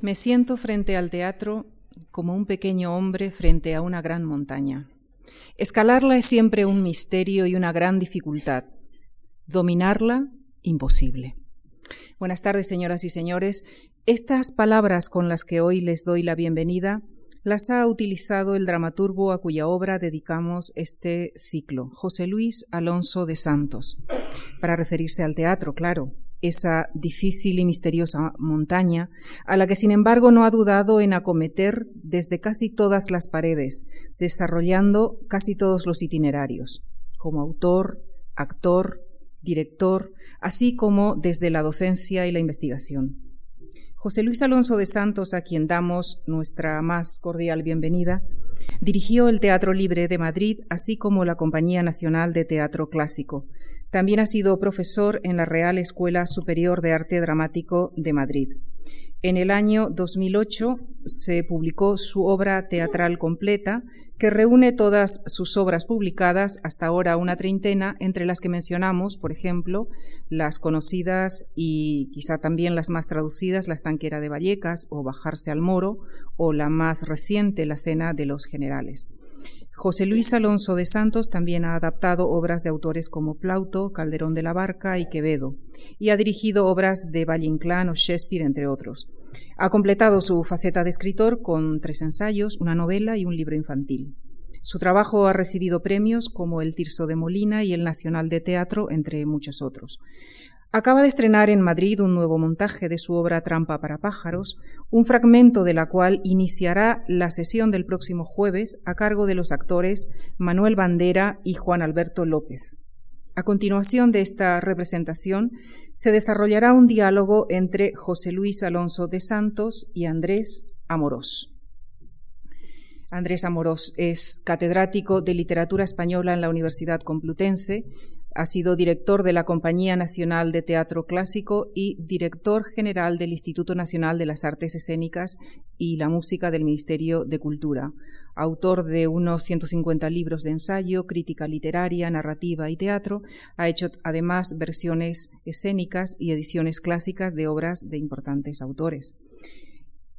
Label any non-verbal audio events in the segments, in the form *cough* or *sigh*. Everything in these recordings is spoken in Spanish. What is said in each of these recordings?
Me siento frente al teatro como un pequeño hombre frente a una gran montaña. Escalarla es siempre un misterio y una gran dificultad. Dominarla, imposible. Buenas tardes, señoras y señores. Estas palabras con las que hoy les doy la bienvenida las ha utilizado el dramaturgo a cuya obra dedicamos este ciclo, José Luis Alonso de Santos, para referirse al teatro, claro, esa difícil y misteriosa montaña, a la que sin embargo no ha dudado en acometer desde casi todas las paredes, desarrollando casi todos los itinerarios, como autor, actor, director, así como desde la docencia y la investigación. José Luis Alonso de Santos, a quien damos nuestra más cordial bienvenida, dirigió el Teatro Libre de Madrid, así como la Compañía Nacional de Teatro Clásico, también ha sido profesor en la Real Escuela Superior de Arte Dramático de Madrid. En el año 2008 se publicó su obra teatral completa, que reúne todas sus obras publicadas, hasta ahora una treintena, entre las que mencionamos, por ejemplo, las conocidas y quizá también las más traducidas, La estanquera de Vallecas o Bajarse al Moro, o la más reciente, La cena de los generales. José Luis Alonso de Santos también ha adaptado obras de autores como Plauto, Calderón de la Barca y Quevedo, y ha dirigido obras de Valle o Shakespeare, entre otros. Ha completado su faceta de escritor con tres ensayos, una novela y un libro infantil. Su trabajo ha recibido premios como el Tirso de Molina y el Nacional de Teatro, entre muchos otros. Acaba de estrenar en Madrid un nuevo montaje de su obra Trampa para pájaros, un fragmento de la cual iniciará la sesión del próximo jueves a cargo de los actores Manuel Bandera y Juan Alberto López. A continuación de esta representación se desarrollará un diálogo entre José Luis Alonso de Santos y Andrés Amorós. Andrés Amorós es catedrático de literatura española en la Universidad Complutense ha sido director de la Compañía Nacional de Teatro Clásico y director general del Instituto Nacional de las Artes Escénicas y la Música del Ministerio de Cultura. Autor de unos 150 libros de ensayo, crítica literaria, narrativa y teatro, ha hecho además versiones escénicas y ediciones clásicas de obras de importantes autores.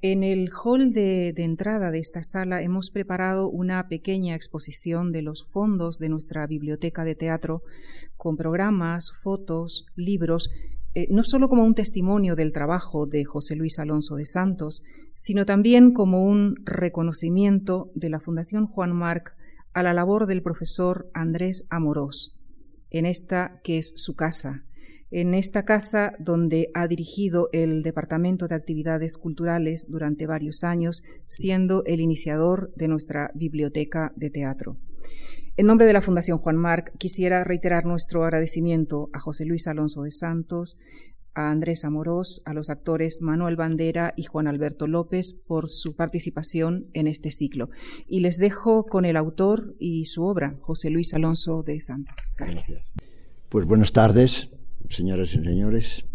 En el hall de, entrada de esta sala hemos preparado una pequeña exposición de los fondos de nuestra biblioteca de teatro con programas, fotos, libros, eh, no solo como un testimonio del trabajo de José Luis Alonso de Santos, sino también como un reconocimiento de la Fundación Juan Marc a la labor del profesor Andrés Amorós, en esta que es su casa, en esta casa donde ha dirigido el Departamento de Actividades Culturales durante varios años, siendo el iniciador de nuestra biblioteca de teatro. En nombre de la Fundación Juan Marc, quisiera reiterar nuestro agradecimiento a José Luis Alonso de Santos, a Andrés Amorós, a los actores Manuel Bandera y Juan Alberto López por su participación en este ciclo. Y les dejo con el autor y su obra, José Luis Alonso de Santos. Gracias. Pues buenas tardes señoras y señores,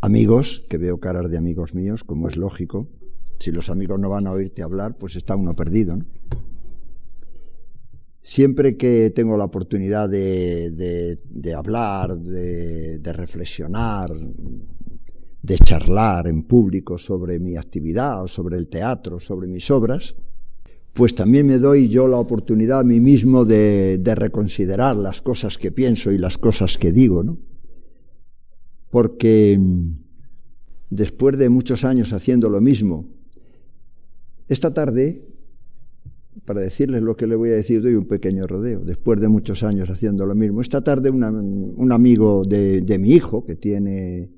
amigos, que veo caras de amigos míos, como es lógico. Si los amigos no van a oírte hablar, pues está uno perdido. Siempre que tengo la oportunidad de, hablar, de, de reflexionar, de charlar en público sobre mi actividad o sobre el teatro, sobre mis obras, pues también me doy yo la oportunidad a mí mismo de, reconsiderar las cosas que pienso y las cosas que digo, ¿no? Porque mm, después de muchos años haciendo lo mismo, esta tarde, para decirles lo que le voy a decir, doy un pequeño rodeo. Después de muchos años haciendo lo mismo, esta tarde un amigo de, mi hijo, que tiene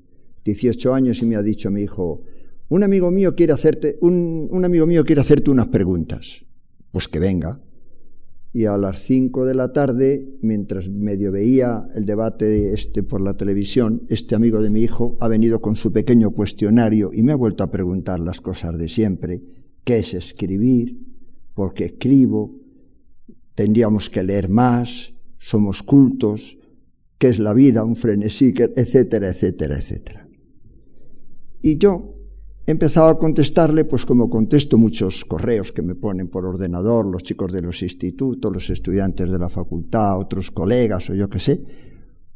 18 años, y me ha dicho mi hijo, un amigo mío quiere hacerte, un amigo mío quiere hacerte unas preguntas pues que venga. Y a las cinco de la tarde, mientras medio veía el debate este por la televisión, este amigo de mi hijo ha venido con su pequeño cuestionario y me ha vuelto a preguntar las cosas de siempre. ¿Qué es escribir? ¿Por qué escribo? ¿Tendríamos que leer más? ¿Somos cultos? ¿Qué es la vida? ¿Un frenesí? Etcétera, etcétera, etcétera. Y yo, he empezado a contestarle, pues como contesto muchos correos que me ponen por ordenador, los chicos de los institutos, los estudiantes de la facultad, otros colegas o yo qué sé,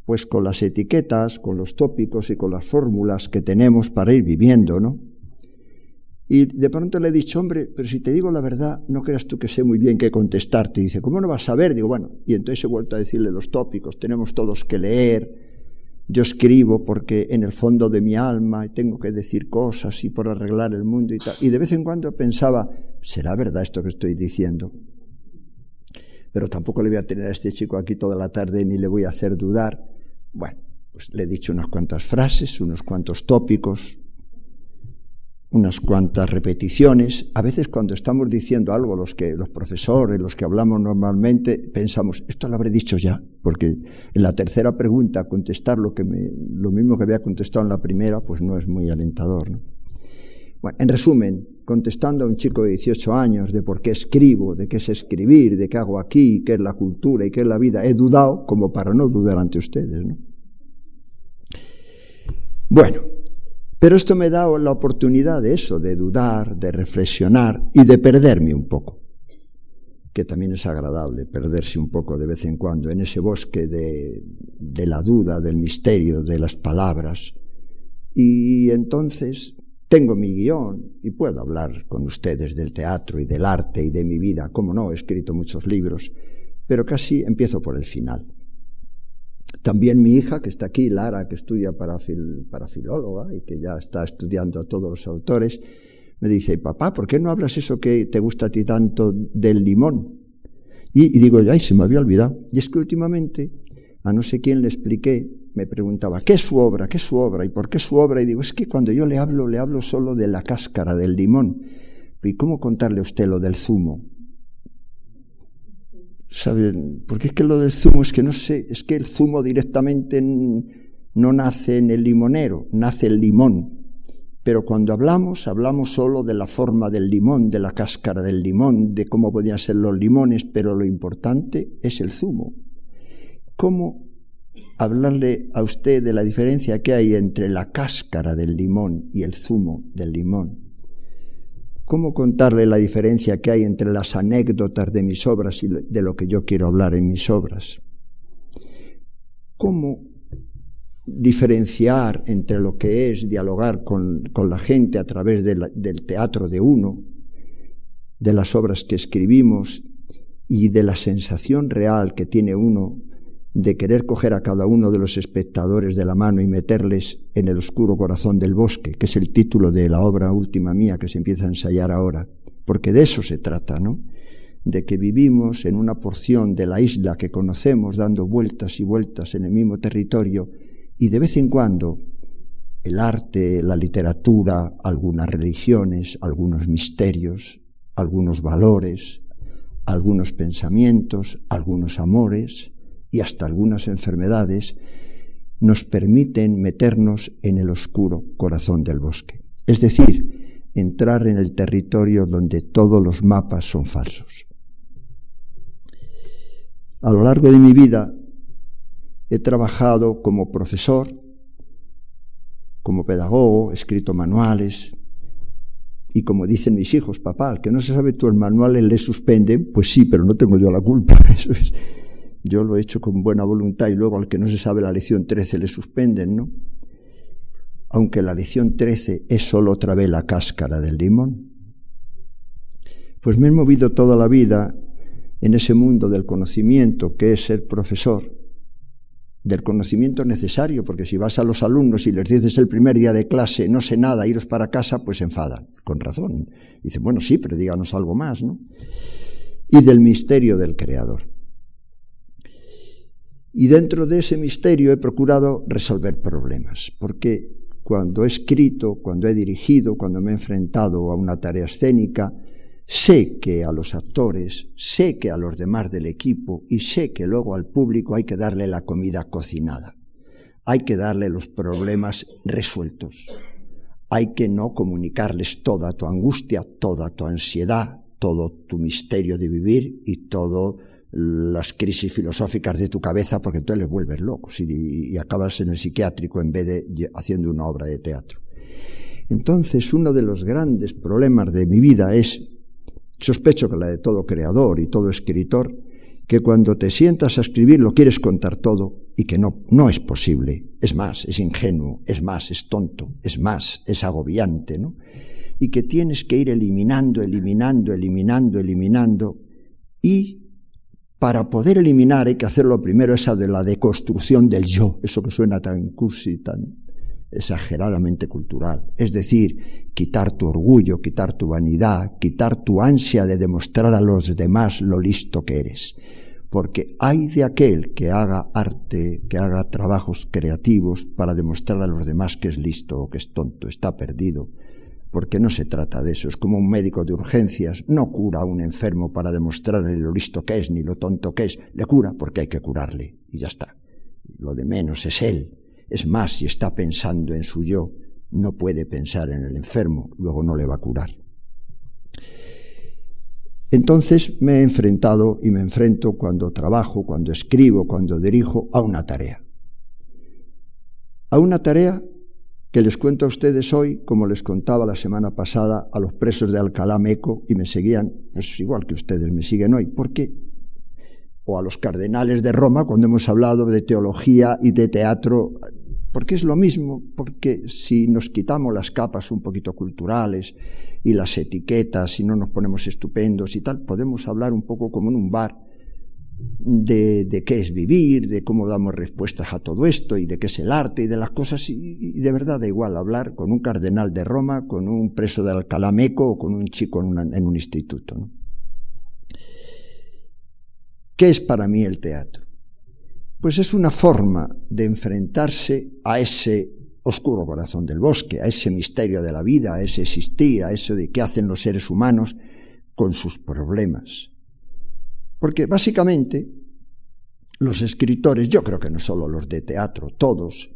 pues con las etiquetas, con los tópicos y con las fórmulas que tenemos para ir viviendo, ¿no? Y de pronto le he dicho, hombre, pero si te digo la verdad, no creas tú que sé muy bien qué contestarte. Y dice, ¿cómo no vas a ver? Digo, bueno, y entonces he vuelto a decirle los tópicos, tenemos todos que leer, yo escribo porque en el fondo de mi alma tengo que decir cosas y por arreglar el mundo y tal. Y de vez en cuando pensaba, ¿será verdad esto que estoy diciendo? Pero tampoco le voy a tener a este chico aquí toda la tarde ni le voy a hacer dudar. Bueno, pues le he dicho unas cuantas frases, unos cuantos tópicos, unas cuantas repeticiones. A veces cuando estamos diciendo algo, los que los profesores, los que hablamos normalmente, pensamos, esto lo habré dicho ya, porque en la tercera pregunta contestar lo que me, lo mismo que había contestado en la primera, pues no es muy alentador. ¿no? Bueno, en resumen, contestando a un chico de 18 años de por qué escribo, de qué es escribir, de qué hago aquí, qué es la cultura y qué es la vida, he dudado como para no dudar ante ustedes, ¿no? Bueno, pero esto me da la oportunidad de eso, de dudar, de reflexionar y de perderme un poco, que también es agradable perderse un poco de vez en cuando en ese bosque de, de la duda, del misterio, de las palabras. Y entonces tengo mi guion y puedo hablar con ustedes del teatro y del arte y de mi vida, como no, he escrito muchos libros, pero casi empiezo por el final. También mi hija, que está aquí, Lara, que estudia para, para filóloga y que ya está estudiando a todos los autores, me dice, papá, ¿por qué no hablas eso que te gusta a ti tanto del limón? Y, y digo, ay, se me había olvidado. Y es que últimamente, a no sé quién le expliqué, me preguntaba, ¿qué es su obra? ¿Qué es su obra? ¿Y por qué su obra? Y digo, es que cuando yo le hablo, le hablo solo de la cáscara del limón. ¿Y cómo contarle a usted lo del zumo? ¿Saben? Porque es que lo del zumo es que no sé, es que el zumo directamente no nace en el limonero, nace el limón. Pero cuando hablamos, hablamos solo de la forma del limón, de la cáscara del limón, de cómo podían ser los limones, pero lo importante es el zumo. ¿Cómo hablarle a usted de la diferencia que hay entre la cáscara del limón y el zumo del limón? ¿Cómo contarle la diferencia que hay entre las anécdotas de mis obras y de lo que yo quiero hablar en mis obras? ¿Cómo diferenciar entre lo que es dialogar con, la gente a través del teatro de uno, de las obras que escribimos y de la sensación real que tiene uno de querer coger a cada uno de los espectadores de la mano y meterles en el oscuro corazón del bosque, que es el título de la obra última mía que se empieza a ensayar ahora, porque de eso se trata, ¿no? De que vivimos en una porción de la isla que conocemos dando vueltas y vueltas en el mismo territorio y de vez en cuando el arte, la literatura, algunas religiones, algunos misterios, algunos valores, algunos pensamientos, algunos amores, y hasta algunas enfermedades nos permiten meternos en el oscuro corazón del bosque. Es decir, entrar en el territorio donde todos los mapas son falsos. A lo largo de mi vida he trabajado como profesor, como pedagogo, he escrito manuales, y como dicen mis hijos, papá, que no se sabe tú el manual le suspenden, pues sí, pero no tengo yo la culpa. *laughs* Eso es, yo lo he hecho con buena voluntad y luego al que no se sabe la lección 13 le suspenden, ¿no? Aunque la lección 13 es solo otra vez la cáscara del limón. Pues me he movido toda la vida en ese mundo del conocimiento que es ser profesor, del conocimiento necesario, porque si vas a los alumnos y les dices el primer día de clase, no sé nada, iros para casa, pues se enfadan, con razón. Dicen, bueno, sí, pero díganos algo más, ¿no? Y del misterio del Creador. Y dentro de ese misterio he procurado resolver problemas, porque cuando he escrito, cuando he dirigido, cuando me he enfrentado a una tarea escénica, sé que a los actores, sé que a los demás del equipo y sé que luego al público hay que darle la comida cocinada, hay que darle los problemas resueltos, hay que no comunicarles toda tu angustia, toda tu ansiedad, todo tu misterio de vivir y todo las crisis filosóficas de tu cabeza porque entonces les vuelves locos y, y, acabas en el psiquiátrico en vez de haciendo una obra de teatro. Entonces, uno de los grandes problemas de mi vida es, sospecho que la de todo creador y todo escritor, que cuando te sientas a escribir lo quieres contar todo y que no, no es posible. Es más, es ingenuo, es más, es tonto, es más, es agobiante, ¿no? y que tienes que ir eliminando, eliminando, eliminando, eliminando y para poder eliminar hay que hacerlo primero esa de la deconstrucción del yo, eso que suena tan cursi, tan exageradamente cultural. Es decir, quitar tu orgullo, quitar tu vanidad, quitar tu ansia de demostrar a los demás lo listo que eres. Porque hay de aquel que haga arte, que haga trabajos creativos para demostrar a los demás que es listo o que es tonto, está perdido. Porque no se trata de eso, es como un médico de urgencias, no cura a un enfermo para demostrarle lo listo que es ni lo tonto que es, le cura porque hay que curarle y ya está. Lo de menos es él, es más, si está pensando en su yo, no puede pensar en el enfermo, luego no le va a curar. Entonces me he enfrentado y me enfrento cuando trabajo, cuando escribo, cuando dirijo a una tarea. A una tarea que les cuento a ustedes hoy, como les contaba la semana pasada a los presos de Alcalá Meco y me seguían, pues igual que ustedes me siguen hoy. ¿Por qué? O a los cardenales de Roma, cuando hemos hablado de teología y de teatro porque es lo mismo, porque si nos quitamos las capas un poquito culturales y las etiquetas y no nos ponemos estupendos y tal, podemos hablar un poco como en un bar de, de, qué es vivir, de cómo damos respuestas a todo esto y de qué es el arte y de las cosas. Y, de verdad da igual hablar con un cardenal de Roma, con un preso de Alcalá Meco o con un chico en, un instituto. ¿Qué es para mí el teatro? pues es una forma de enfrentarse a ese oscuro corazón del bosque, a ese misterio de la vida, a ese existir, a eso de qué hacen los seres humanos con sus problemas. Porque básicamente los escritores, yo creo que no solo los de teatro, todos,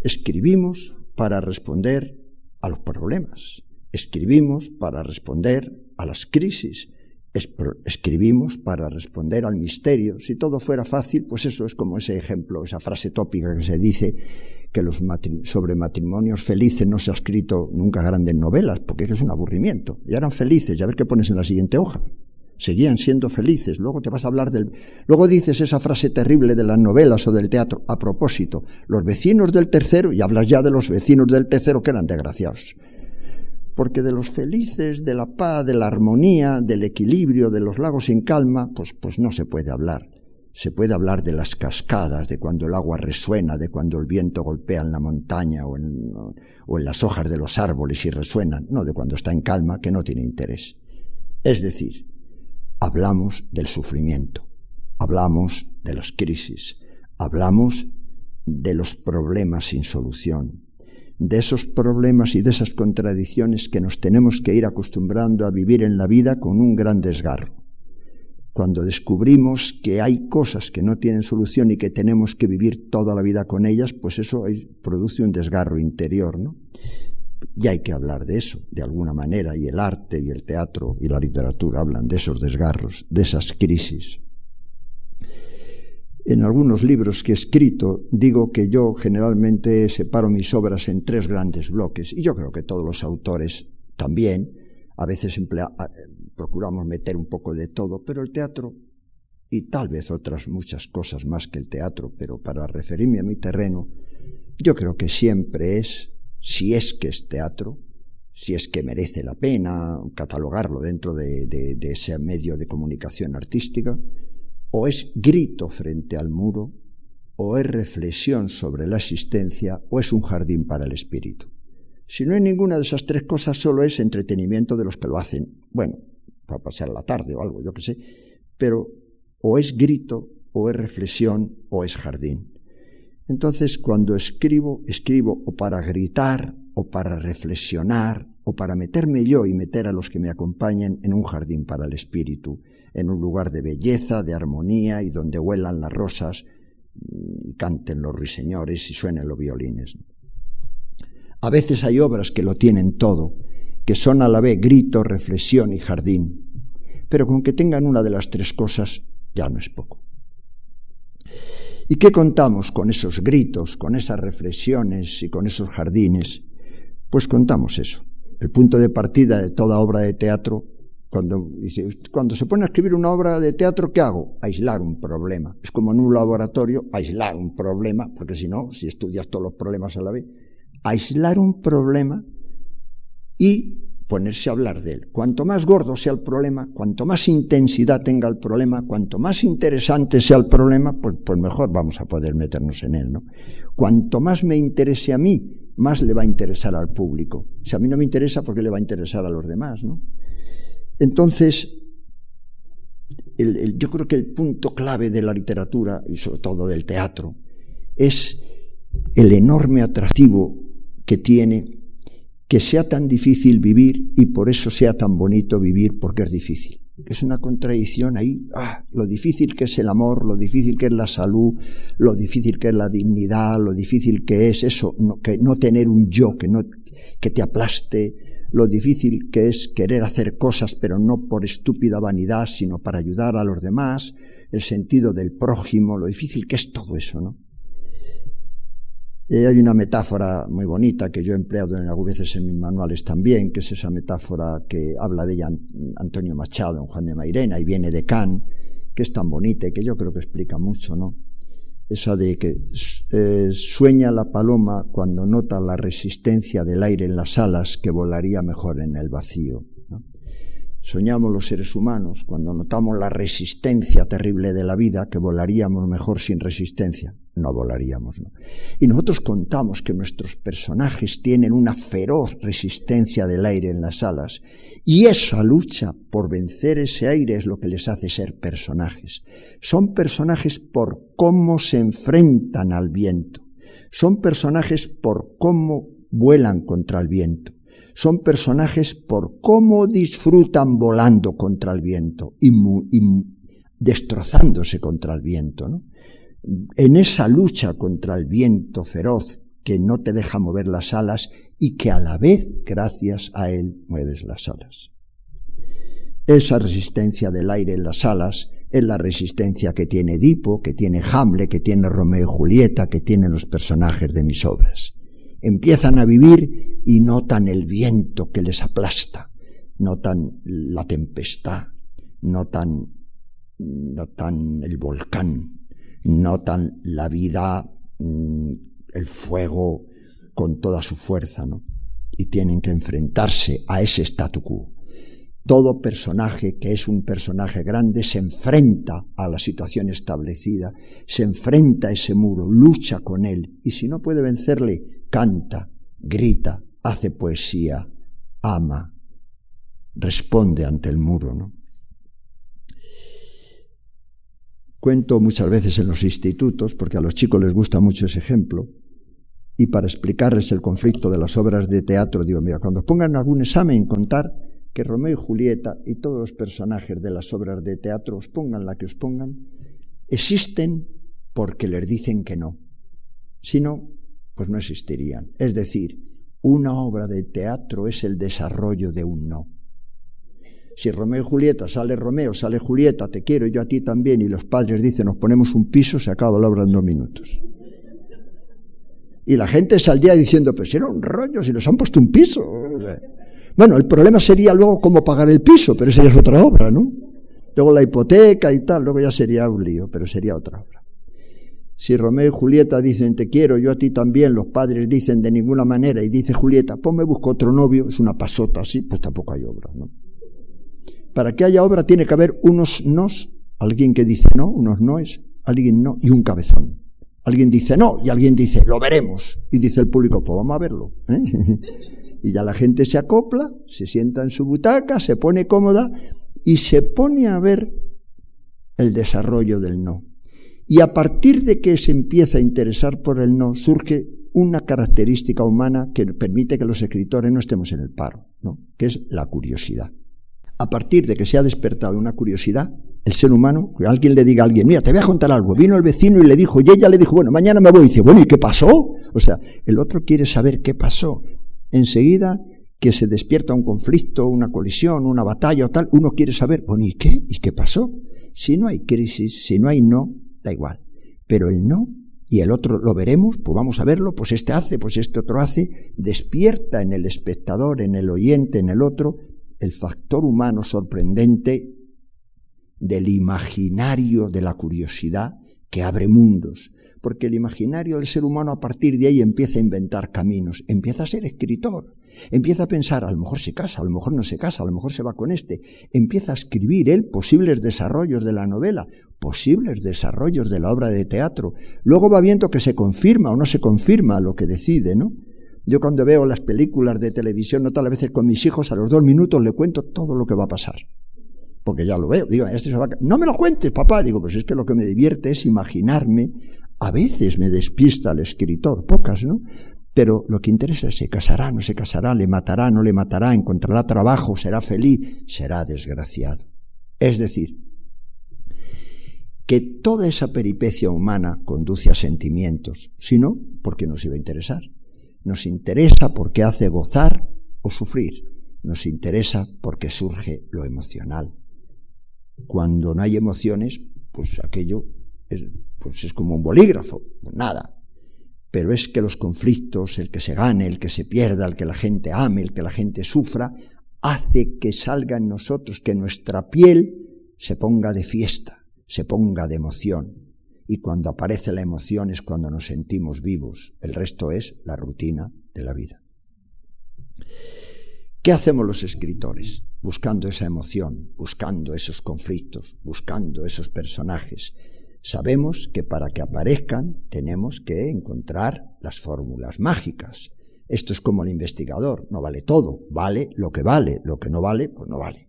escribimos para responder a los problemas, escribimos para responder a las crisis, escribimos para responder al misterio. Si todo fuera fácil, pues eso es como ese ejemplo, esa frase tópica que se dice que los sobre matrimonios felices no se ha escrito nunca grandes novelas, porque es un aburrimiento. Ya eran felices, ya ver qué pones en la siguiente hoja. Seguían siendo felices. Luego te vas a hablar del... Luego dices esa frase terrible de las novelas o del teatro. A propósito, los vecinos del tercero, y hablas ya de los vecinos del tercero que eran desgraciados porque de los felices, de la paz, de la armonía, del equilibrio, de los lagos en calma, pues, pues no se puede hablar. Se puede hablar de las cascadas, de cuando el agua resuena, de cuando el viento golpea en la montaña o en, o en las hojas de los árboles y resuenan, no de cuando está en calma, que no tiene interés. Es decir, hablamos del sufrimiento, hablamos de las crisis, hablamos de los problemas sin solución, de esos problemas y de esas contradicciones que nos tenemos que ir acostumbrando a vivir en la vida con un gran desgarro. Cuando descubrimos que hay cosas que no tienen solución y que tenemos que vivir toda la vida con ellas, pues eso produce un desgarro interior, ¿no? Y hay que hablar de eso, de alguna manera, y el arte y el teatro y la literatura hablan de esos desgarros, de esas crisis. En algunos libros que he escrito digo que yo generalmente separo mis obras en tres grandes bloques y yo creo que todos los autores también. A veces procuramos meter un poco de todo, pero el teatro y tal vez otras muchas cosas más que el teatro, pero para referirme a mi terreno, yo creo que siempre es, si es que es teatro, si es que merece la pena catalogarlo dentro de, ese medio de comunicación artística, o es grito frente al muro, o es reflexión sobre la existencia, o es un jardín para el espíritu. Si no hay ninguna de esas tres cosas, solo es entretenimiento de los que lo hacen. Bueno, para pasar la tarde o algo, yo qué sé. Pero o es grito, o es reflexión, o es jardín. Entonces, cuando escribo, escribo o para gritar, o para reflexionar, o para meterme yo y meter a los que me acompañan en un jardín para el espíritu en un lugar de belleza, de armonía y donde huelan las rosas y canten los ruiseñores y suenen los violines. A veces hay obras que lo tienen todo, que son a la vez grito, reflexión y jardín, pero con que tengan una de las tres cosas ya no es poco. ¿Y qué contamos con esos gritos, con esas reflexiones y con esos jardines? Pues contamos eso. El punto de partida de toda obra de teatro cuando, cuando se pone a escribir una obra de teatro, ¿qué hago? Aislar un problema. Es como en un laboratorio, aislar un problema, porque si no, si estudias todos los problemas a la vez, aislar un problema y ponerse a hablar de él. Cuanto más gordo sea el problema, cuanto más intensidad tenga el problema, cuanto más interesante sea el problema, pues, pues mejor vamos a poder meternos en él, ¿no? Cuanto más me interese a mí, más le va a interesar al público. Si a mí no me interesa, ¿por qué le va a interesar a los demás, no? Entonces, yo creo que el punto clave de la literatura, y sobre todo del teatro, es el enorme atractivo que tiene que sea tan difícil vivir y por eso sea tan bonito vivir porque es difícil. Es una contradicción ahí, ah, lo difícil que es el amor, lo difícil que es la salud, lo difícil que es la dignidad, lo difícil que es eso, no, que no tener un yo que no que te aplaste, lo difícil que es querer hacer cosas pero no por estúpida vanidad, sino para ayudar a los demás, el sentido del prójimo, lo difícil que es todo eso, ¿no? Hay una metáfora muy bonita que yo he empleado en algunas veces en mis manuales también, que es esa metáfora que habla de ella Antonio Machado en Juan de Mairena y viene de Kant, que es tan bonita y que yo creo que explica mucho, ¿no? Esa de que eh, sueña la paloma cuando nota la resistencia del aire en las alas que volaría mejor en el vacío. Soñamos los seres humanos cuando notamos la resistencia terrible de la vida que volaríamos mejor sin resistencia no volaríamos. ¿no? Y nosotros contamos que nuestros personajes tienen una feroz resistencia del aire en las alas, y esa lucha por vencer ese aire es lo que les hace ser personajes. Son personajes por cómo se enfrentan al viento. Son personajes por cómo vuelan contra el viento. Son personajes por cómo disfrutan volando contra el viento y, destrozándose contra el viento. ¿no? en esa lucha contra el viento feroz que no te deja mover las alas y que a la vez, gracias a él, mueves las alas. Esa resistencia del aire en las alas es la resistencia que tiene Edipo, que tiene Hamlet, que tiene Romeo y Julieta, que tienen los personajes de mis obras. Empiezan a vivir y notan el viento que les aplasta, notan la tempestad, notan, notan el volcán, notan la vida, mm, el fuego con toda su fuerza, ¿no? Y tienen que enfrentarse a ese statu quo. Todo personaje que es un personaje grande se enfrenta a la situación establecida, se enfrenta a ese muro, lucha con él, y si no puede vencerle, canta, grita, hace poesía, ama, responde ante el muro, ¿no? Cuento muchas veces en los institutos, porque a los chicos les gusta mucho ese ejemplo, y para explicarles el conflicto de las obras de teatro, digo, mira, cuando pongan algún examen, contar que Romeo y Julieta y todos los personajes de las obras de teatro, os pongan la que os pongan, existen porque les dicen que no. Si no, pues no existirían. Es decir, una obra de teatro es el desarrollo de un no. Si Romeo y Julieta sale Romeo, sale Julieta, te quiero yo a ti también, y los padres dicen nos ponemos un piso, se acaba la obra en dos minutos. Y la gente saldría diciendo, pues era un rollo, si nos han puesto un piso. Bueno, el problema sería luego cómo pagar el piso, pero esa ya es otra obra, ¿no? Luego la hipoteca y tal, luego ya sería un lío, pero sería otra obra. Si Romeo y Julieta dicen te quiero, yo a ti también, los padres dicen de ninguna manera y dice Julieta, pues me busco otro novio, es una pasota así, pues tampoco hay obra, ¿no? Para que haya obra tiene que haber unos nos, alguien que dice no, unos noes, alguien no y un cabezón. Alguien dice no y alguien dice lo veremos. Y dice el público, pues vamos a verlo. ¿eh? *laughs* y ya la gente se acopla, se sienta en su butaca, se pone cómoda y se pone a ver el desarrollo del no. Y a partir de que se empieza a interesar por el no, surge una característica humana que permite que los escritores no estemos en el paro, ¿no? que es la curiosidad a partir de que se ha despertado una curiosidad, el ser humano, que alguien le diga a alguien, mira, te voy a contar algo, vino el vecino y le dijo, y ella le dijo, bueno, mañana me voy, y dice, bueno, ¿y qué pasó? O sea, el otro quiere saber qué pasó. Enseguida que se despierta un conflicto, una colisión, una batalla o tal, uno quiere saber, bueno, ¿y qué? ¿Y qué pasó? Si no hay crisis, si no hay no, da igual. Pero el no y el otro lo veremos, pues vamos a verlo, pues este hace, pues este otro hace, despierta en el espectador, en el oyente, en el otro, el factor humano sorprendente del imaginario de la curiosidad que abre mundos, porque el imaginario del ser humano a partir de ahí empieza a inventar caminos, empieza a ser escritor, Empieza a pensar, a lo mejor se casa, a lo mejor no se casa, a lo mejor se va con este. Empieza a escribir él posibles desarrollos de la novela, posibles desarrollos de la obra de teatro. Luego va viendo que se confirma o no se confirma lo que decide, ¿no? Yo cuando veo las películas de televisión, no tal veces con mis hijos, a los dos minutos le cuento todo lo que va a pasar. Porque ya lo veo. Digo, este se va a... No me lo cuentes, papá. Digo, pues es que lo que me divierte es imaginarme. A veces me despista el escritor, pocas, ¿no? Pero lo que interesa es se casará, no se casará, le matará, no le matará, encontrará trabajo, será feliz, será desgraciado. Es decir, que toda esa peripecia humana conduce a sentimientos, si no, ¿por qué nos iba a interesar? Nos interesa porque hace gozar o sufrir, nos interesa porque surge lo emocional. Cuando no hay emociones, pues aquello es, pues es como un bolígrafo, pues nada, pero es que los conflictos, el que se gane, el que se pierda, el que la gente ame, el que la gente sufra, hace que salga en nosotros, que nuestra piel se ponga de fiesta, se ponga de emoción. Y cuando aparece la emoción es cuando nos sentimos vivos. El resto es la rutina de la vida. ¿Qué hacemos los escritores? Buscando esa emoción, buscando esos conflictos, buscando esos personajes, Sabemos que para que aparezcan tenemos que encontrar las fórmulas mágicas. Esto es como el investigador, no vale todo, vale lo que vale, lo que no vale, pues no vale.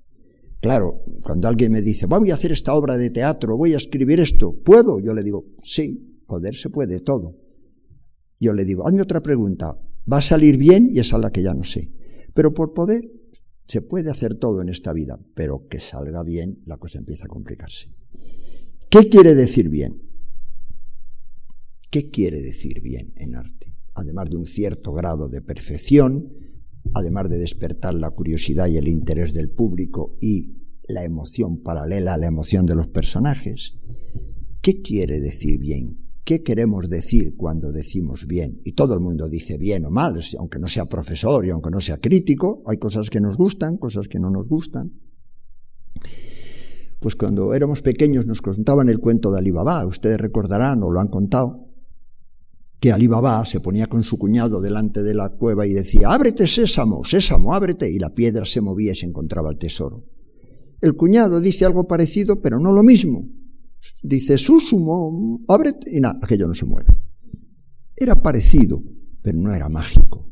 Claro, cuando alguien me dice, voy a hacer esta obra de teatro, voy a escribir esto, ¿puedo? Yo le digo, sí, poder se puede todo. Yo le digo, hazme otra pregunta, ¿va a salir bien? Y esa es la que ya no sé. Pero por poder se puede hacer todo en esta vida, pero que salga bien, la cosa empieza a complicarse. ¿Qué quiere decir bien? ¿Qué quiere decir bien en arte? Además de un cierto grado de perfección, además de despertar la curiosidad y el interés del público y la emoción paralela a la emoción de los personajes, ¿qué quiere decir bien? ¿Qué queremos decir cuando decimos bien? Y todo el mundo dice bien o mal, aunque no sea profesor y aunque no sea crítico, hay cosas que nos gustan, cosas que no nos gustan. Pues cuando éramos pequeños nos contaban el cuento de Alibaba, ustedes recordarán o lo han contado, que Alibaba se ponía con su cuñado delante de la cueva y decía, ábrete sésamo, sésamo, ábrete, y la piedra se movía y se encontraba el tesoro. El cuñado dice algo parecido, pero no lo mismo. Dice, susumo, ábrete, y nada, aquello no se mueve. Era parecido, pero no era mágico.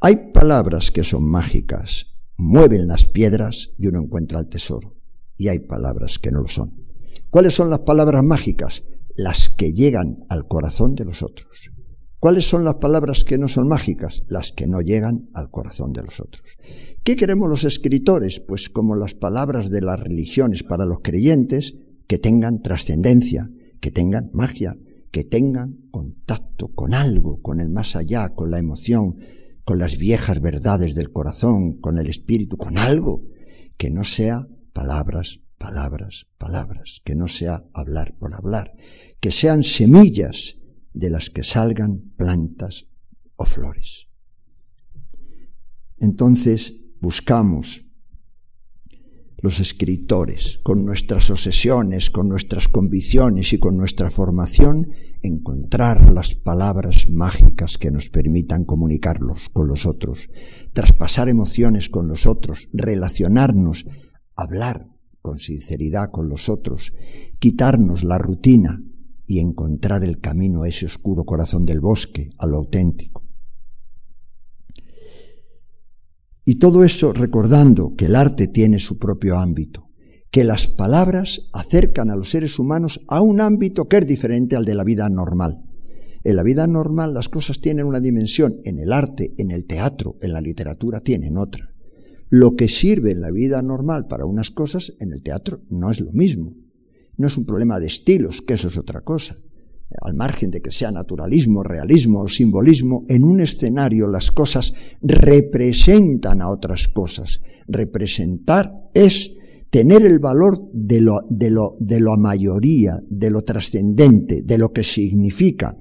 Hay palabras que son mágicas, mueven las piedras y uno encuentra el tesoro y hay palabras que no lo son. ¿Cuáles son las palabras mágicas? Las que llegan al corazón de los otros. ¿Cuáles son las palabras que no son mágicas? Las que no llegan al corazón de los otros. ¿Qué queremos los escritores? Pues como las palabras de las religiones para los creyentes, que tengan trascendencia, que tengan magia, que tengan contacto con algo, con el más allá, con la emoción, con las viejas verdades del corazón, con el espíritu, con algo que no sea palabras, palabras, palabras, que no sea hablar por hablar, que sean semillas de las que salgan plantas o flores. Entonces buscamos los escritores, con nuestras obsesiones, con nuestras convicciones y con nuestra formación, encontrar las palabras mágicas que nos permitan comunicarlos con los otros, traspasar emociones con los otros, relacionarnos hablar con sinceridad con los otros, quitarnos la rutina y encontrar el camino a ese oscuro corazón del bosque, a lo auténtico. Y todo eso recordando que el arte tiene su propio ámbito, que las palabras acercan a los seres humanos a un ámbito que es diferente al de la vida normal. En la vida normal las cosas tienen una dimensión, en el arte, en el teatro, en la literatura tienen otra. Lo que sirve en la vida normal para unas cosas, en el teatro no es lo mismo. No es un problema de estilos, que eso es otra cosa. Al margen de que sea naturalismo, realismo o simbolismo, en un escenario las cosas representan a otras cosas. Representar es tener el valor de lo, de lo, de la mayoría, de lo trascendente, de lo que significa,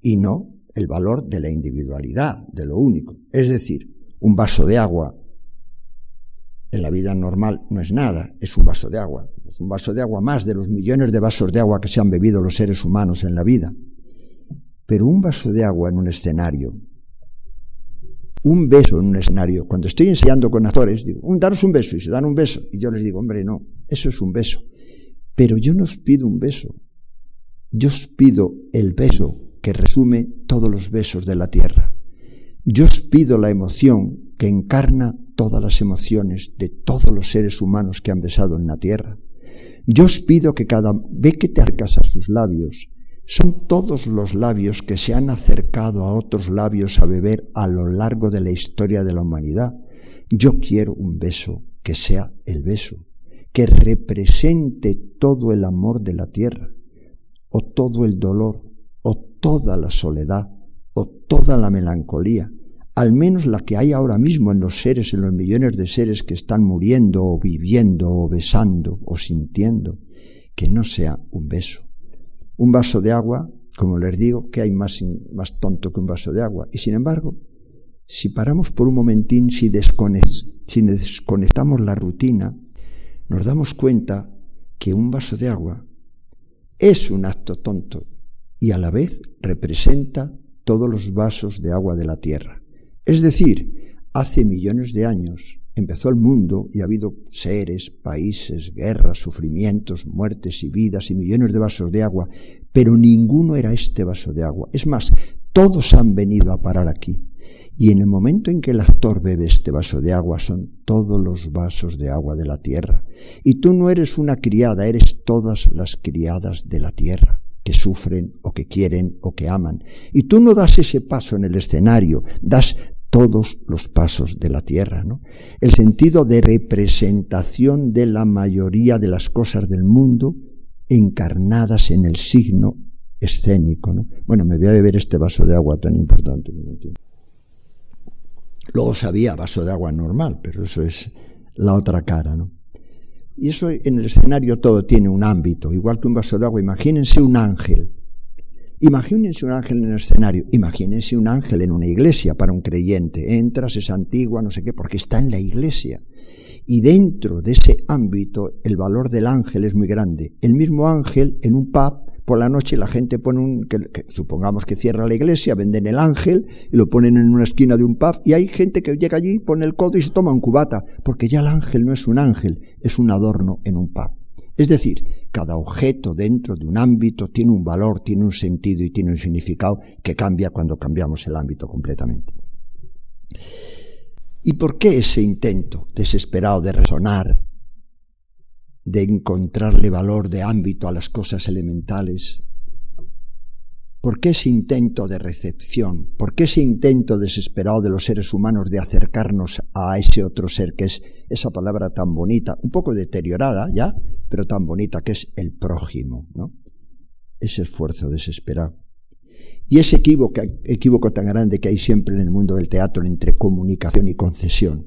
y no el valor de la individualidad, de lo único. Es decir, un vaso de agua en la vida normal no es nada, es un vaso de agua. Es un vaso de agua más de los millones de vasos de agua que se han bebido los seres humanos en la vida. Pero un vaso de agua en un escenario un beso en un escenario. Cuando estoy ensayando con actores, digo, un, daros un beso, y se dan un beso. Y yo les digo, hombre, no, eso es un beso. Pero yo no os pido un beso. Yo os pido el beso que resume todos los besos de la tierra. Yo os pido la emoción que encarna todas las emociones de todos los seres humanos que han besado en la tierra. Yo os pido que cada vez que te acercas a sus labios, son todos los labios que se han acercado a otros labios a beber a lo largo de la historia de la humanidad. Yo quiero un beso que sea el beso, que represente todo el amor de la tierra, o todo el dolor, o toda la soledad, o toda la melancolía, al menos la que hay ahora mismo en los seres, en los millones de seres que están muriendo o viviendo o besando o sintiendo, que no sea un beso. Un vaso de agua, como les digo, que hay más, tonto que un vaso de agua. Y sin embargo, si paramos por un momentín, si, si desconectamos la rutina, nos damos cuenta que un vaso de agua es un acto tonto y a la vez representa todos los vasos de agua de la tierra. Es decir, hace millones de años empezó el mundo y ha habido seres, países, guerras, sufrimientos, muertes y vidas y millones de vasos de agua, pero ninguno era este vaso de agua. Es más, todos han venido a parar aquí. Y en el momento en que el actor bebe este vaso de agua son todos los vasos de agua de la tierra. Y tú no eres una criada, eres todas las criadas de la tierra que sufren o que quieren o que aman. Y tú no das ese paso en el escenario, das todos los pasos de la tierra, ¿no? El sentido de representación de la mayoría de las cosas del mundo encarnadas en el signo escénico, ¿no? Bueno, me voy a beber este vaso de agua tan importante. Luego sabía vaso de agua normal, pero eso es la otra cara, ¿no? Y eso en el escenario todo tiene un ámbito, igual que un vaso de agua. Imagínense un ángel. Imagínense un ángel en el escenario. Imagínense un ángel en una iglesia para un creyente. Entras, es antigua, no sé qué, porque está en la iglesia. Y dentro de ese ámbito el valor del ángel es muy grande. El mismo ángel en un pub por la noche la gente pone un, que, supongamos que cierra la iglesia, venden el ángel y lo ponen en una esquina de un pub y hay gente que llega allí, pone el codo y se toma un cubata, porque ya el ángel no es un ángel, es un adorno en un pub. Es decir, cada objeto dentro de un ámbito tiene un valor, tiene un sentido y tiene un significado que cambia cuando cambiamos el ámbito completamente. ¿Y por qué ese intento desesperado de resonar, de encontrarle valor de ámbito a las cosas elementales? ¿Por qué ese intento de recepción? ¿Por qué ese intento desesperado de los seres humanos de acercarnos a ese otro ser que es esa palabra tan bonita, un poco deteriorada ya, pero tan bonita que es el prójimo, ¿no? Ese esfuerzo desesperado. Y ese equívoco, equívoco tan grande que hay siempre en el mundo del teatro entre comunicación y concesión.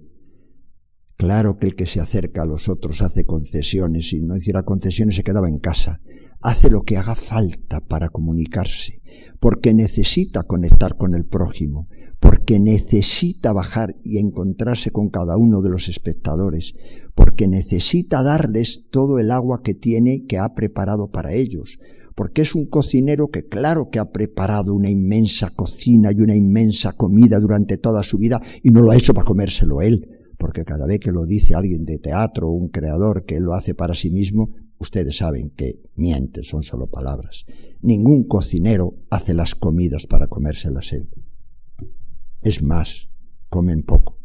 Claro que el que se acerca a los otros hace concesiones y no hiciera concesiones se quedaba en casa. Hace lo que haga falta para comunicarse, porque necesita conectar con el prójimo, porque necesita bajar y encontrarse con cada uno de los espectadores, porque necesita darles todo el agua que tiene que ha preparado para ellos, porque es un cocinero que claro que ha preparado una inmensa cocina y una inmensa comida durante toda su vida y no lo ha hecho para comérselo él, porque cada vez que lo dice alguien de teatro o un creador que él lo hace para sí mismo, ustedes saben que miente, son solo palabras. Ningún cocinero hace las comidas para comérselas él. Es más, comen poco.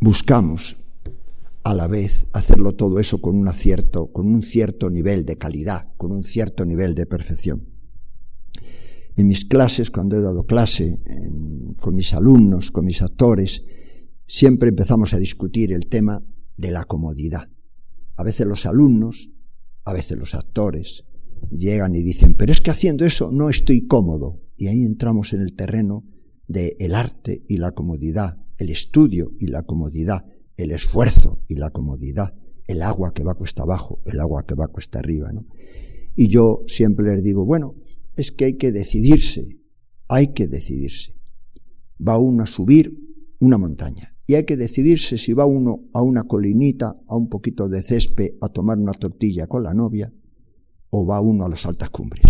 Buscamos a la vez hacerlo todo eso con un cierto, con un cierto nivel de calidad, con un cierto nivel de perfección. En mis clases, cuando he dado clase, con mis alumnos, con mis actores, siempre empezamos a discutir el tema de la comodidad. A veces los alumnos, a veces los actores, llegan y dicen, pero es que haciendo eso no estoy cómodo. Y ahí entramos en el terreno del el arte y la comodidad, el estudio y la comodidad, el esfuerzo y la comodidad, el agua que va cuesta abajo, el agua que va cuesta arriba. ¿no? Y yo siempre les digo, bueno, es que hay que decidirse, hay que decidirse. Va uno a subir una montaña y hay que decidirse si va uno a una colinita, a un poquito de césped, a tomar una tortilla con la novia, o va uno a las altas cumbres.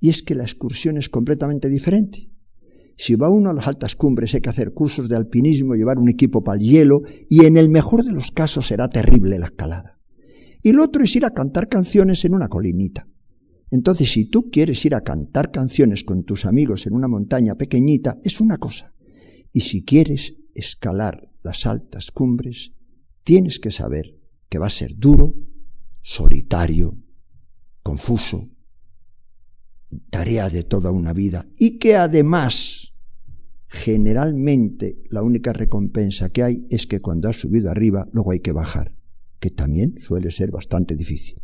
Y es que la excursión es completamente diferente. Si va uno a las altas cumbres hay que hacer cursos de alpinismo, llevar un equipo para el hielo y en el mejor de los casos será terrible la escalada. Y lo otro es ir a cantar canciones en una colinita. Entonces, si tú quieres ir a cantar canciones con tus amigos en una montaña pequeñita, es una cosa. Y si quieres escalar las altas cumbres, tienes que saber que va a ser duro, solitario, confuso, tarea de toda una vida y que además generalmente la única recompensa que hay es que cuando has subido arriba luego hay que bajar, que también suele ser bastante difícil.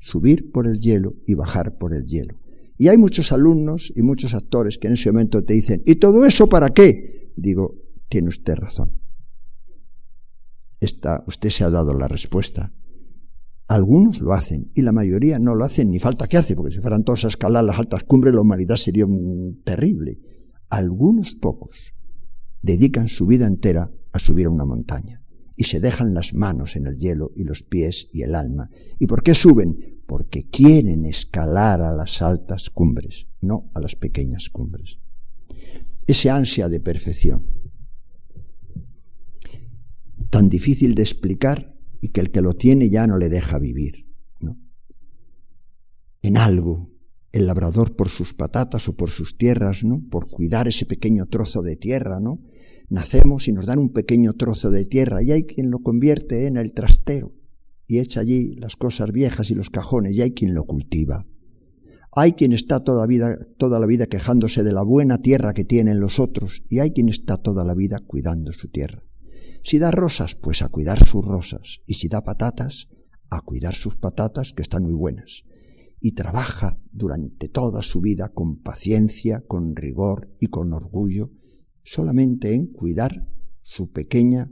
Subir por el hielo y bajar por el hielo. Y hay muchos alumnos y muchos actores que en ese momento te dicen, ¿y todo eso para qué? Digo, tiene usted razón. Esta, usted se ha dado la respuesta. Algunos lo hacen y la mayoría no lo hacen ni falta que hace, porque si fueran todos a escalar las altas cumbres la humanidad sería terrible. Algunos pocos dedican su vida entera a subir a una montaña y se dejan las manos en el hielo y los pies y el alma. ¿Y por qué suben? Porque quieren escalar a las altas cumbres, no a las pequeñas cumbres. Ese ansia de perfección, tan difícil de explicar y que el que lo tiene ya no le deja vivir. ¿no? En algo, el labrador por sus patatas o por sus tierras, ¿no? por cuidar ese pequeño trozo de tierra, ¿no? Nacemos y nos dan un pequeño trozo de tierra y hay quien lo convierte en el trastero y echa allí las cosas viejas y los cajones y hay quien lo cultiva. Hay quien está toda, vida, toda la vida quejándose de la buena tierra que tienen los otros y hay quien está toda la vida cuidando su tierra. Si da rosas, pues a cuidar sus rosas. Y si da patatas, a cuidar sus patatas, que están muy buenas. Y trabaja durante toda su vida con paciencia, con rigor y con orgullo, solamente en cuidar su pequeña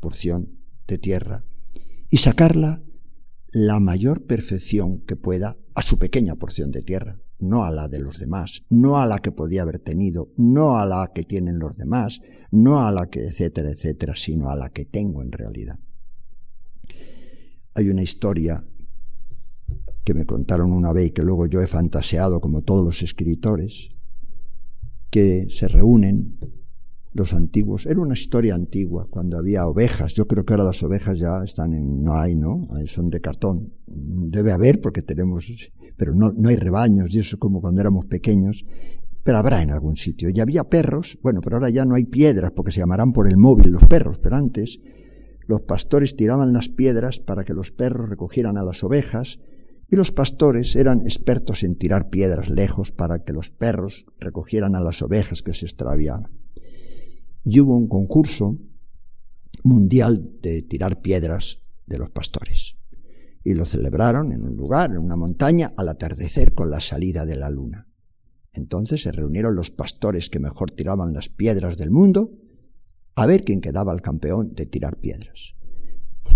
porción de tierra y sacarla la mayor perfección que pueda a su pequeña porción de tierra no a la de los demás, no a la que podía haber tenido, no a la que tienen los demás, no a la que, etcétera, etcétera, sino a la que tengo en realidad. Hay una historia que me contaron una vez y que luego yo he fantaseado como todos los escritores, que se reúnen los antiguos. Era una historia antigua, cuando había ovejas. Yo creo que ahora las ovejas ya están en... No hay, ¿no? Son de cartón. Debe haber porque tenemos pero no, no hay rebaños y eso es como cuando éramos pequeños, pero habrá en algún sitio. Y había perros, bueno, pero ahora ya no hay piedras porque se llamarán por el móvil los perros, pero antes los pastores tiraban las piedras para que los perros recogieran a las ovejas y los pastores eran expertos en tirar piedras lejos para que los perros recogieran a las ovejas que se extraviaban. Y hubo un concurso mundial de tirar piedras de los pastores y lo celebraron en un lugar, en una montaña, al atardecer con la salida de la luna. Entonces se reunieron los pastores que mejor tiraban las piedras del mundo a ver quién quedaba el campeón de tirar piedras.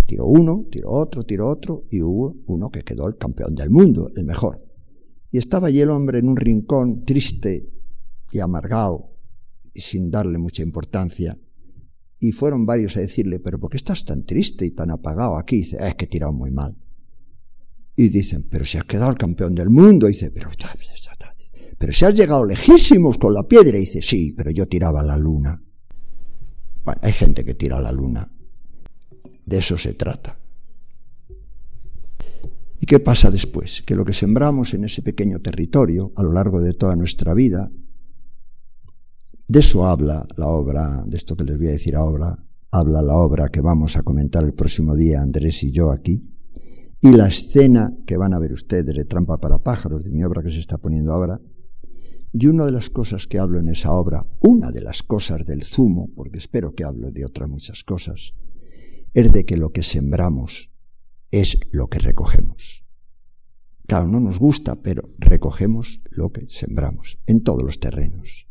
tiró uno, tiró otro, tiró otro y hubo uno que quedó el campeón del mundo, el mejor. Y estaba allí el hombre en un rincón triste y amargado y sin darle mucha importancia. Y fueron varios a decirle, pero ¿por qué estás tan triste y tan apagado aquí? Dice, es que he tirado muy mal. Y dicen, pero si has quedado el campeón del mundo. Y dice, pero, pero si has llegado lejísimos con la piedra. Y dice, sí, pero yo tiraba la luna. Bueno, hay gente que tira la luna. De eso se trata. ¿Y qué pasa después? Que lo que sembramos en ese pequeño territorio a lo largo de toda nuestra vida, de eso habla la obra, de esto que les voy a decir ahora, habla la obra que vamos a comentar el próximo día Andrés y yo aquí, y la escena que van a ver ustedes de Trampa para pájaros, de mi obra que se está poniendo ahora, y una de las cosas que hablo en esa obra, una de las cosas del zumo, porque espero que hablo de otras muchas cosas, es de que lo que sembramos es lo que recogemos. Claro, no nos gusta, pero recogemos lo que sembramos en todos los terrenos.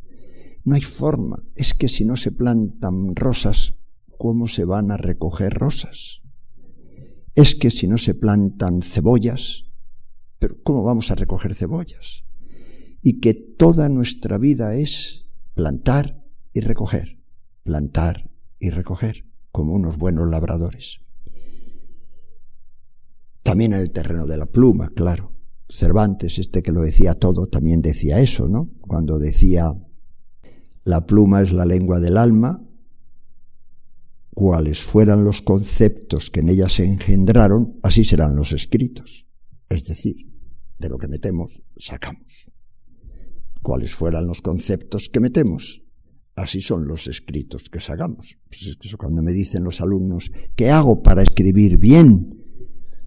No hay forma. Es que si no se plantan rosas, ¿cómo se van a recoger rosas? es que si no se plantan cebollas, pero ¿cómo vamos a recoger cebollas? Y que toda nuestra vida es plantar y recoger, plantar y recoger, como unos buenos labradores. También en el terreno de la pluma, claro. Cervantes, este que lo decía todo, también decía eso, ¿no? Cuando decía, La pluma es la lengua del alma, cuales fueran los conceptos que en ella se engendraron, así serán los escritos. Es decir, de lo que metemos, sacamos. Cuáles fueran los conceptos que metemos, así son los escritos que sacamos. Pues es que cuando me dicen los alumnos, ¿qué hago para escribir bien?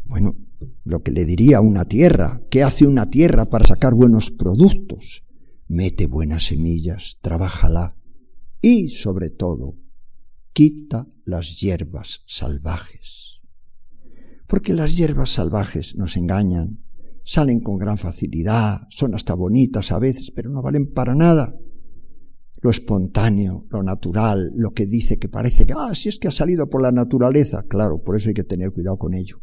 Bueno, lo que le diría a una tierra, ¿qué hace una tierra para sacar buenos productos? Mete buenas semillas, trabájala y, sobre todo, quita las hierbas salvajes. Porque las hierbas salvajes nos engañan, salen con gran facilidad, son hasta bonitas a veces, pero no valen para nada. Lo espontáneo, lo natural, lo que dice que parece que, ah, si es que ha salido por la naturaleza, claro, por eso hay que tener cuidado con ello.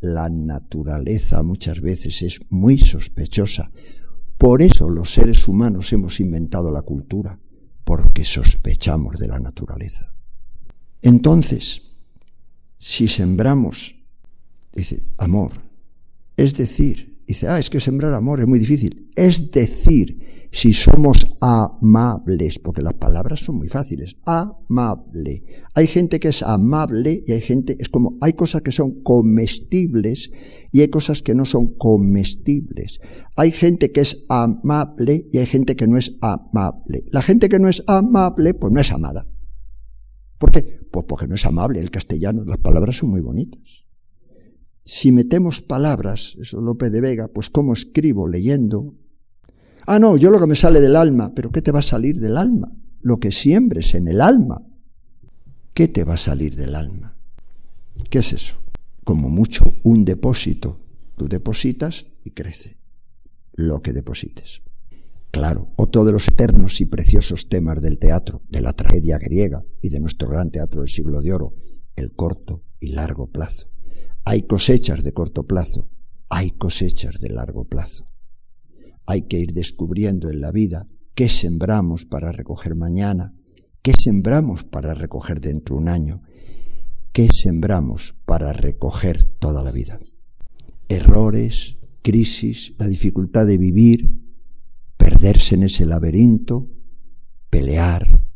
La naturaleza muchas veces es muy sospechosa. Por eso los seres humanos hemos inventado la cultura, porque sospechamos de la naturaleza. Entonces, si sembramos, dice, amor, es decir, dice, ah, es que sembrar amor es muy difícil. Es decir, si somos amables, porque las palabras son muy fáciles, amable. Hay gente que es amable y hay gente, es como, hay cosas que son comestibles y hay cosas que no son comestibles. Hay gente que es amable y hay gente que no es amable. La gente que no es amable, pues no es amada. ¿Por qué? Pues porque no es amable el castellano, las palabras son muy bonitas. Si metemos palabras, eso López de Vega, pues cómo escribo leyendo. Ah, no, yo lo que me sale del alma, pero ¿qué te va a salir del alma? Lo que siembres en el alma. ¿Qué te va a salir del alma? ¿Qué es eso? Como mucho un depósito. Tú depositas y crece lo que deposites claro, otro de los eternos y preciosos temas del teatro, de la tragedia griega y de nuestro gran teatro del siglo de oro, el corto y largo plazo. Hay cosechas de corto plazo, hay cosechas de largo plazo. Hay que ir descubriendo en la vida qué sembramos para recoger mañana, qué sembramos para recoger dentro de un año, qué sembramos para recoger toda la vida. Errores, crisis, la dificultad de vivir, perderse en ese laberinto, pelear,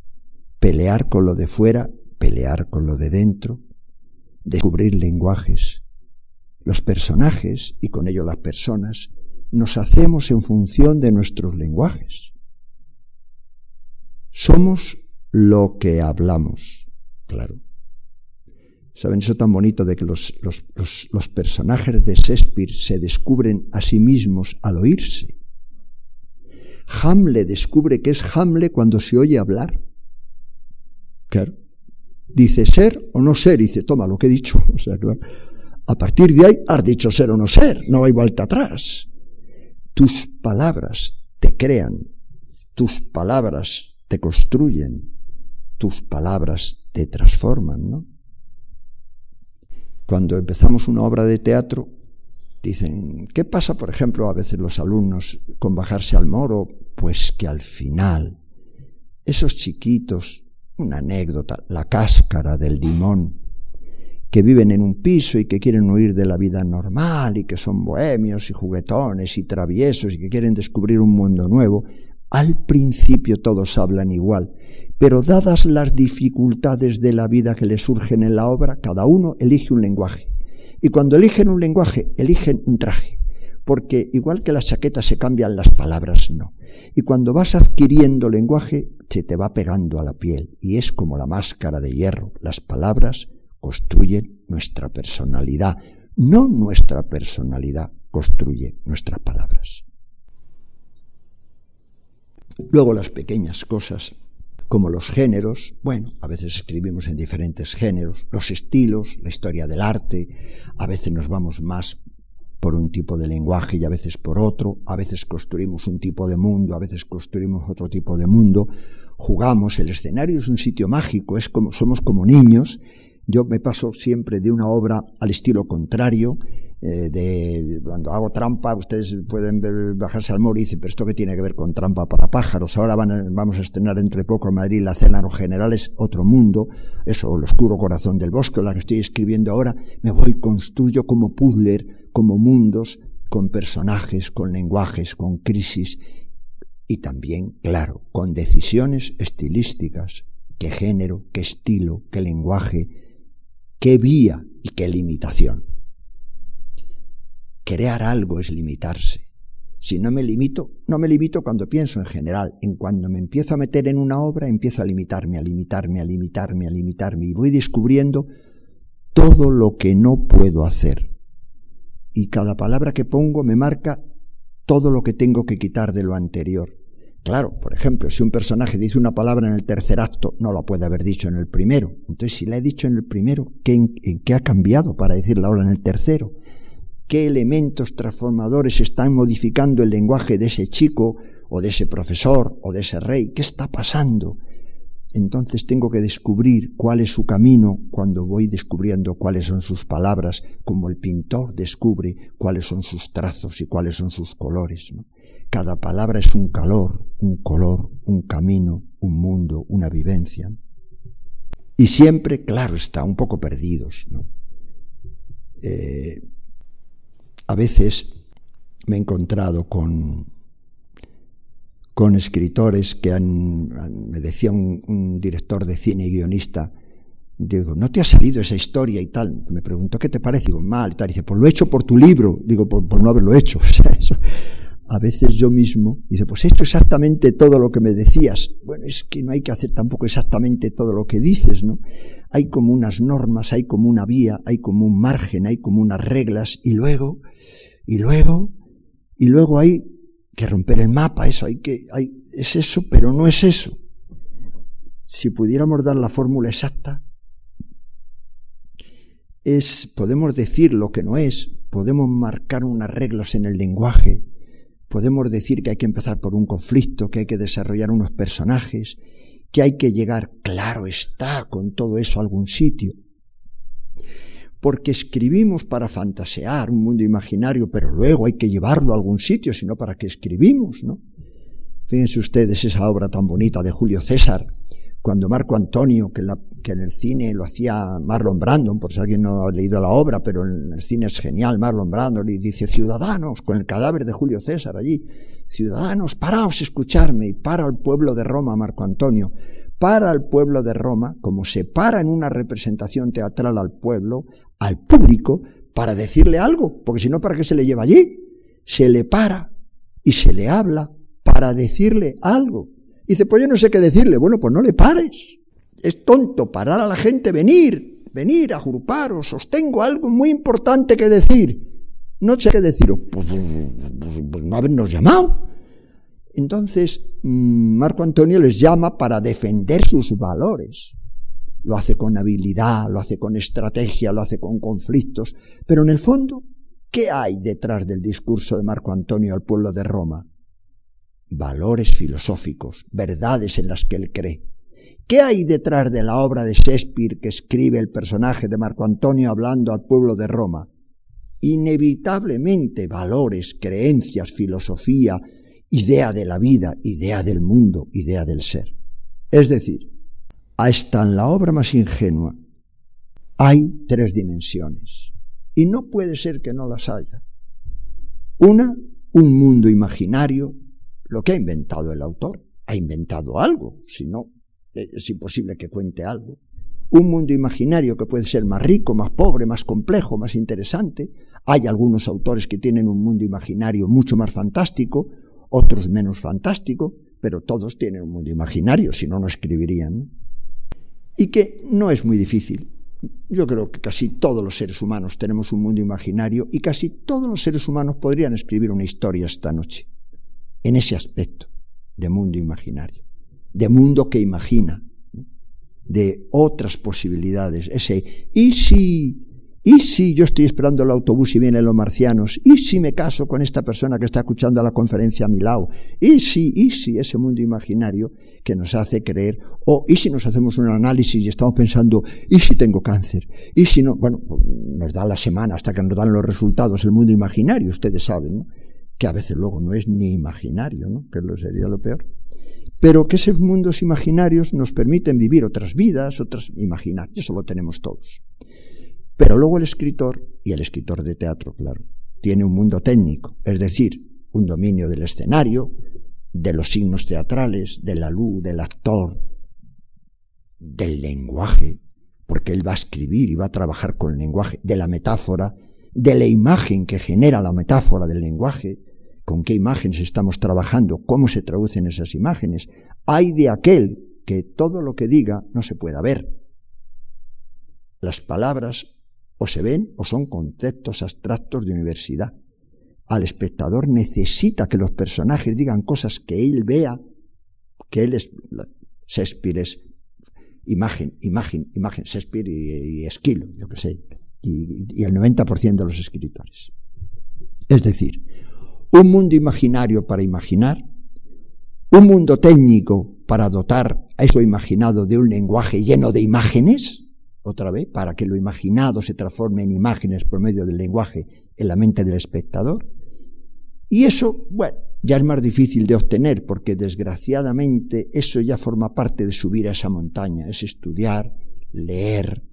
pelear con lo de fuera, pelear con lo de dentro, descubrir lenguajes. Los personajes, y con ello las personas, nos hacemos en función de nuestros lenguajes. Somos lo que hablamos, claro. ¿Saben eso tan bonito de que los, los, los personajes de Shakespeare se descubren a sí mismos al oírse? Hamle descubre que es Hamle cuando se oye hablar. Claro. Dice ser o no ser, dice, toma lo que he dicho. *laughs* O sea, claro. A partir de ahí has dicho ser o no ser, no hay vuelta atrás. Tus palabras te crean, tus palabras te construyen, tus palabras te transforman, ¿no? Cuando empezamos una obra de teatro, Dicen, ¿qué pasa, por ejemplo, a veces los alumnos con bajarse al moro? Pues que al final, esos chiquitos, una anécdota, la cáscara del limón, que viven en un piso y que quieren huir de la vida normal y que son bohemios y juguetones y traviesos y que quieren descubrir un mundo nuevo, al principio todos hablan igual, pero dadas las dificultades de la vida que les surgen en la obra, cada uno elige un lenguaje. Y cuando eligen un lenguaje, eligen un traje. Porque igual que las chaquetas se cambian, las palabras no. Y cuando vas adquiriendo lenguaje, se te va pegando a la piel. Y es como la máscara de hierro. Las palabras construyen nuestra personalidad. No nuestra personalidad construye nuestras palabras. Luego las pequeñas cosas como los géneros, bueno, a veces escribimos en diferentes géneros, los estilos, la historia del arte, a veces nos vamos más por un tipo de lenguaje y a veces por otro, a veces construimos un tipo de mundo, a veces construimos otro tipo de mundo, jugamos, el escenario es un sitio mágico, es como somos como niños, yo me paso siempre de una obra al estilo contrario, eh, de cuando hago trampa, ustedes pueden bajarse al muro y dicen, pero esto que tiene que ver con trampa para pájaros, ahora van vamos a estrenar entre poco en Madrid la cena los generales, otro mundo, eso, el oscuro corazón del bosque, la que estoy escribiendo ahora, me voy, construyo como puzzler, como mundos, con personajes, con lenguajes, con crisis, y también, claro, con decisiones estilísticas, qué género, qué estilo, qué lenguaje, qué vía y qué limitación. Crear algo es limitarse. Si no me limito, no me limito cuando pienso en general. En cuando me empiezo a meter en una obra, empiezo a limitarme, a limitarme, a limitarme, a limitarme. Y voy descubriendo todo lo que no puedo hacer. Y cada palabra que pongo me marca todo lo que tengo que quitar de lo anterior. Claro, por ejemplo, si un personaje dice una palabra en el tercer acto, no la puede haber dicho en el primero. Entonces, si la he dicho en el primero, ¿qué, ha cambiado para decirla ahora en el tercero? qué elementos transformadores están modificando el lenguaje de ese chico o de ese profesor o de ese rey, qué está pasando. Entonces tengo que descubrir cuál es su camino cuando voy descubriendo cuáles son sus palabras, como el pintor descubre cuáles son sus trazos y cuáles son sus colores. Cada palabra es un calor, un color, un camino, un mundo, una vivencia. Y siempre, claro está, un poco perdidos. Eh, a veces me he encontrado con, con escritores que han, me decía un, director de cine y guionista, digo, ¿no te ha salido esa historia y tal? Me preguntó, ¿qué te parece? Digo, mal, tal. Dice, pues lo he hecho por tu libro. Digo, por, por no haberlo hecho. *laughs* A veces yo mismo, dice, pues he hecho exactamente todo lo que me decías. Bueno, es que no hay que hacer tampoco exactamente todo lo que dices, ¿no? Hay como unas normas, hay como una vía, hay como un margen, hay como unas reglas, y luego y luego, y luego hay que romper el mapa, eso hay que, hay, es eso, pero no es eso. Si pudiéramos dar la fórmula exacta, es, podemos decir lo que no es, podemos marcar unas reglas en el lenguaje, podemos decir que hay que empezar por un conflicto, que hay que desarrollar unos personajes, que hay que llegar, claro está, con todo eso a algún sitio porque escribimos para fantasear un mundo imaginario, pero luego hay que llevarlo a algún sitio, sino para qué escribimos, ¿no? Fíjense ustedes esa obra tan bonita de Julio César, cuando Marco Antonio, que, que, en el cine lo hacía Marlon Brandon, por si alguien no ha leído la obra, pero en el cine es genial, Marlon Brandon, y dice, ciudadanos, con el cadáver de Julio César allí, ciudadanos, paraos escucharme, y para el pueblo de Roma, Marco Antonio, para el pueblo de Roma, como se para en una representación teatral al pueblo, al público para decirle algo, porque si no, ¿para qué se le lleva allí? Se le para y se le habla para decirle algo. Y dice, pues yo no sé qué decirle. Bueno, pues no le pares. Es tonto parar a la gente, venir, venir, agruparos, os tengo algo muy importante que decir. No sé qué deciros. Pues, pues, pues, pues no habernos llamado. Entonces, mm, Marco Antonio les llama para defender sus valores. Lo hace con habilidad, lo hace con estrategia, lo hace con conflictos, pero en el fondo, ¿qué hay detrás del discurso de Marco Antonio al pueblo de Roma? Valores filosóficos, verdades en las que él cree. ¿Qué hay detrás de la obra de Shakespeare que escribe el personaje de Marco Antonio hablando al pueblo de Roma? Inevitablemente valores, creencias, filosofía, idea de la vida, idea del mundo, idea del ser. Es decir, hasta en la obra más ingenua hay tres dimensiones. Y no puede ser que no las haya. Una, un mundo imaginario, lo que ha inventado el autor. Ha inventado algo, si no, es imposible que cuente algo. Un mundo imaginario que puede ser más rico, más pobre, más complejo, más interesante. Hay algunos autores que tienen un mundo imaginario mucho más fantástico, otros menos fantástico, pero todos tienen un mundo imaginario, si no, no escribirían y que no es muy difícil. Yo creo que casi todos los seres humanos tenemos un mundo imaginario y casi todos los seres humanos podrían escribir una historia esta noche, en ese aspecto de mundo imaginario, de mundo que imagina, de otras posibilidades, ese y si ¿Y si yo estoy esperando el autobús y vienen los marcianos? ¿Y si me caso con esta persona que está escuchando la conferencia a mi lado? ¿Y si, y si ese mundo imaginario que nos hace creer? ¿O y si nos hacemos un análisis y estamos pensando, ¿y si tengo cáncer? ¿Y si no? Bueno, nos da la semana hasta que nos dan los resultados el mundo imaginario, ustedes saben, ¿no? Que a veces luego no es ni imaginario, ¿no? Que lo sería lo peor. Pero que esos mundos imaginarios nos permiten vivir otras vidas, otras imaginarias, eso lo tenemos todos. Pero luego el escritor, y el escritor de teatro, claro, tiene un mundo técnico, es decir, un dominio del escenario, de los signos teatrales, de la luz, del actor, del lenguaje, porque él va a escribir y va a trabajar con el lenguaje, de la metáfora, de la imagen que genera la metáfora del lenguaje, con qué imágenes estamos trabajando, cómo se traducen esas imágenes. Hay de aquel que todo lo que diga no se pueda ver. Las palabras o se ven o son conceptos abstractos de universidad. Al espectador necesita que los personajes digan cosas que él vea, que él es, Shakespeare es imagen, imagen, imagen, Shakespeare y, Esquilo, yo que sé, y, y el 90% de los escritores. Es decir, un mundo imaginario para imaginar, un mundo técnico para dotar a eso imaginado de un lenguaje lleno de imágenes, otra vez, para que lo imaginado se transforme en imágenes por medio del lenguaje en la mente del espectador. Y eso, bueno, ya es más difícil de obtener porque desgraciadamente eso ya forma parte de subir a esa montaña, es estudiar, leer.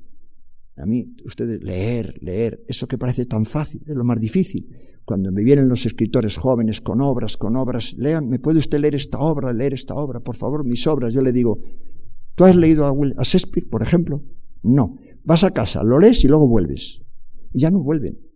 A mí, ustedes, leer, leer, eso que parece tan fácil, es lo más difícil. Cuando me vienen los escritores jóvenes con obras, con obras, lean, ¿me puede usted leer esta obra, leer esta obra? Por favor, mis obras. Yo le digo, ¿tú has leído a, a Shakespeare, por ejemplo? No. Vas a casa, lo lees y luego vuelves. Y ya no vuelven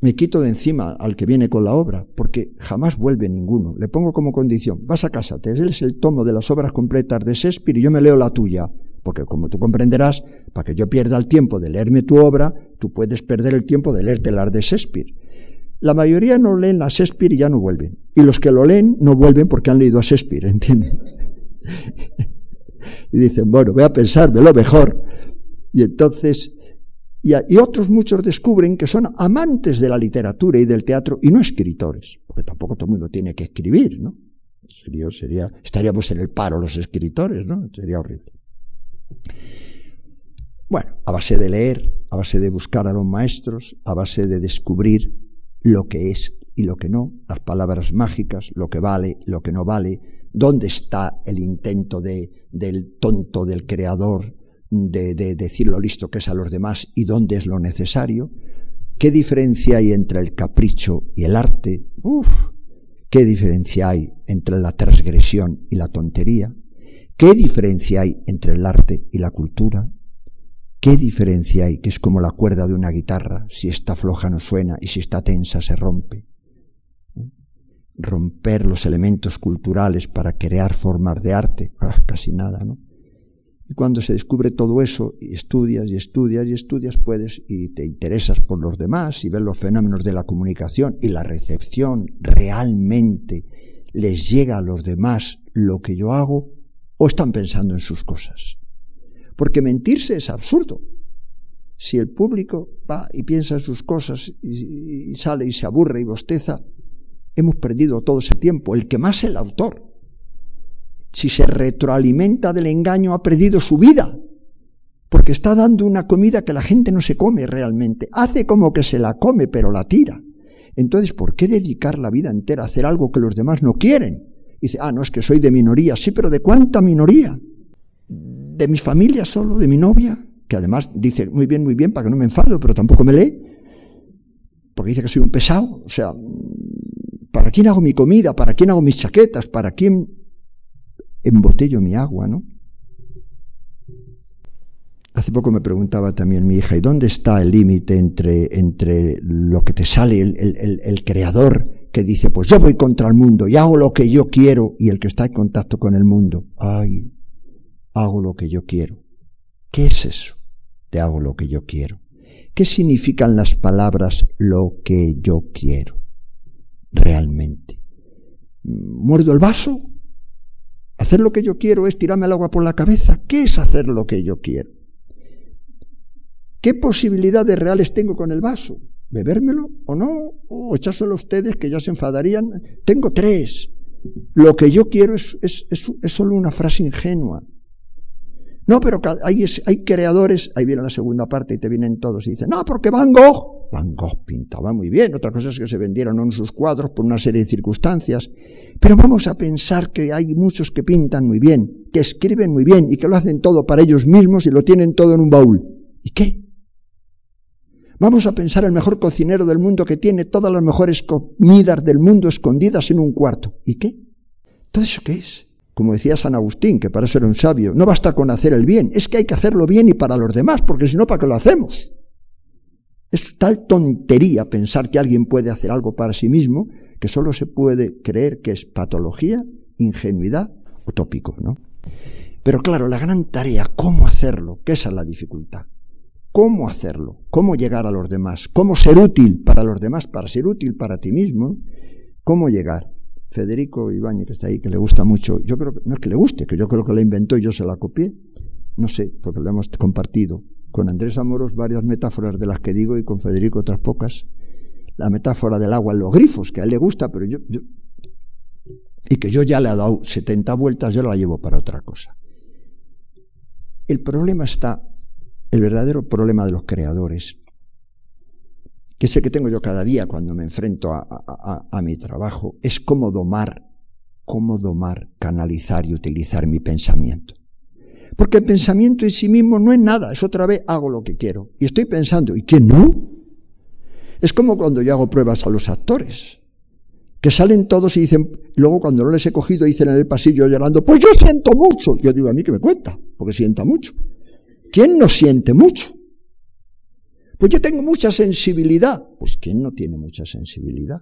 me quito de encima al que viene con la obra, porque jamás vuelve ninguno. Le pongo como condición, vas a casa, te lees el tomo de las obras completas de Shakespeare y yo me leo la tuya, porque como tú comprenderás, para que yo pierda el tiempo de leerme tu obra, tú puedes perder el tiempo de leerte las de Shakespeare. La mayoría no leen a Shakespeare y ya no vuelven. Y los que lo leen no vuelven porque han leído a Shakespeare, ¿entienden? *laughs* y dicen, bueno, voy a pensármelo mejor. Y entonces y, otros muchos descubren que son amantes de la literatura y del teatro y no escritores, porque tampoco todo el mundo tiene que escribir, ¿no? Sería, sería, estaríamos en el paro los escritores, ¿no? Sería horrible. Bueno, a base de leer, a base de buscar a los maestros, a base de descubrir lo que es y lo que no, las palabras mágicas, lo que vale, lo que no vale, dónde está el intento de, del tonto del creador de, decir lo listo que es a los demás y dónde es lo necesario. ¿Qué diferencia hay entre el capricho y el arte? Uf, ¿Qué diferencia hay entre la transgresión y la tontería? ¿Qué diferencia hay entre el arte y la cultura? ¿Qué diferencia hay que es como la cuerda de una guitarra? Si está floja no suena y si está tensa se rompe. Romper los elementos culturales para crear formas de arte, *laughs* ah, casi nada, ¿no? Y cuando se descubre todo eso, y estudias y estudias y estudias, puedes y te interesas por los demás y ves los fenómenos de la comunicación y la recepción realmente les llega a los demás lo que yo hago o están pensando en sus cosas. Porque mentirse es absurdo. Si el público va y piensa en sus cosas y, y sale y se aburre y bosteza, hemos perdido todo ese tiempo. El que más el autor si se retroalimenta del engaño, ha perdido su vida, porque está dando una comida que la gente no se come realmente. Hace como que se la come, pero la tira. Entonces, ¿por qué dedicar la vida entera a hacer algo que los demás no quieren? dice, ah, no, es que soy de minoría. Sí, pero ¿de cuánta minoría? ¿De mi familia solo? ¿De mi novia? Que además dice, muy bien, muy bien, para que no me enfado, pero tampoco me lee. Porque dice que soy un pesado. O sea, ¿para quién hago mi comida? ¿Para quién hago mis chaquetas? ¿Para quién embotello mi agua, ¿no? Hace poco me preguntaba también mi hija, ¿y dónde está el límite entre, entre lo que te sale el, el, el, creador que dice, pues yo voy contra el mundo y hago lo que yo quiero, y el que está en contacto con el mundo, ay, hago lo que yo quiero. ¿Qué es eso de hago lo que yo quiero? ¿Qué significan las palabras lo que yo quiero? Realmente. ¿Muerdo el vaso? Hacer lo que yo quiero es tirarme el agua por la cabeza. ¿Qué es hacer lo que yo quiero? ¿Qué posibilidades reales tengo con el vaso? ¿Bebérmelo o no? ¿O echárselo a ustedes que ya se enfadarían? Tengo tres. Lo que yo quiero es, es, es solo una frase ingenua. No, pero hay, hay creadores, ahí viene la segunda parte y te vienen todos y dicen, no, porque Van Gogh, Van Gogh pintaba muy bien, otra cosa es que se vendieron en sus cuadros por una serie de circunstancias, pero vamos a pensar que hay muchos que pintan muy bien, que escriben muy bien y que lo hacen todo para ellos mismos y lo tienen todo en un baúl. ¿Y qué? Vamos a pensar el mejor cocinero del mundo que tiene todas las mejores comidas del mundo escondidas en un cuarto. ¿Y qué? ¿Todo eso qué es? Como decía San Agustín, que para eso era un sabio, no basta con hacer el bien, es que hay que hacerlo bien y para los demás, porque si no, ¿para qué lo hacemos? Es tal tontería pensar que alguien puede hacer algo para sí mismo que solo se puede creer que es patología, ingenuidad o tópico, ¿no? Pero claro, la gran tarea, ¿cómo hacerlo? Que esa es la dificultad cómo hacerlo, cómo llegar a los demás, cómo ser útil para los demás, para ser útil para ti mismo, cómo llegar. Federico Ibáñez, que está ahí, que le gusta mucho, yo creo que no es que le guste, que yo creo que la inventó y yo se la copié, no sé, porque lo hemos compartido. Con Andrés Amoros varias metáforas de las que digo y con Federico otras pocas. La metáfora del agua en los grifos, que a él le gusta, pero yo, yo y que yo ya le he dado 70 vueltas, yo la llevo para otra cosa. El problema está el verdadero problema de los creadores, que es el que tengo yo cada día cuando me enfrento a, mi trabajo, es cómo domar, cómo domar, canalizar y utilizar mi pensamiento. Porque el pensamiento en sí mismo no es nada, es otra vez hago lo que quiero. Y estoy pensando, ¿y qué no? Es como cuando yo hago pruebas a los actores, que salen todos y dicen, luego cuando no les he cogido dicen en el pasillo llorando, pues yo siento mucho. Yo digo, a mí que me cuenta, porque sienta mucho. ¿Quién no siente mucho? Pues yo tengo mucha sensibilidad. Pues ¿quién no tiene mucha sensibilidad?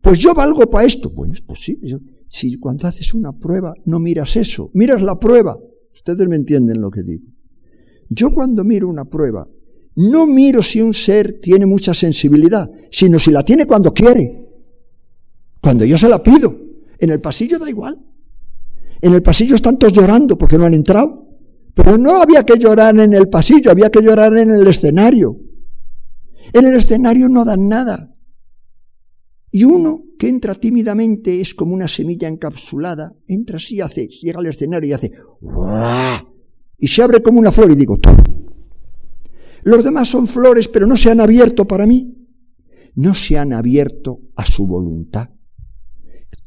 Pues yo valgo para esto. Bueno, es posible. si cuando haces una prueba no miras eso, miras la prueba. Ustedes me entienden lo que digo. Yo cuando miro una prueba, no miro si un ser tiene mucha sensibilidad, sino si la tiene cuando quiere. Cuando yo se la pido. En el pasillo da igual. En el pasillo están todos llorando porque no han entrado. Pero no había que llorar en el pasillo, había que llorar en el escenario. En el escenario no dan nada. Y uno que entra tímidamente es como una semilla encapsulada, entra así, hace, llega al escenario y hace y se abre como una flor y digo, todo. Los demás son flores, pero no se han abierto para mí. No se han abierto a su voluntad.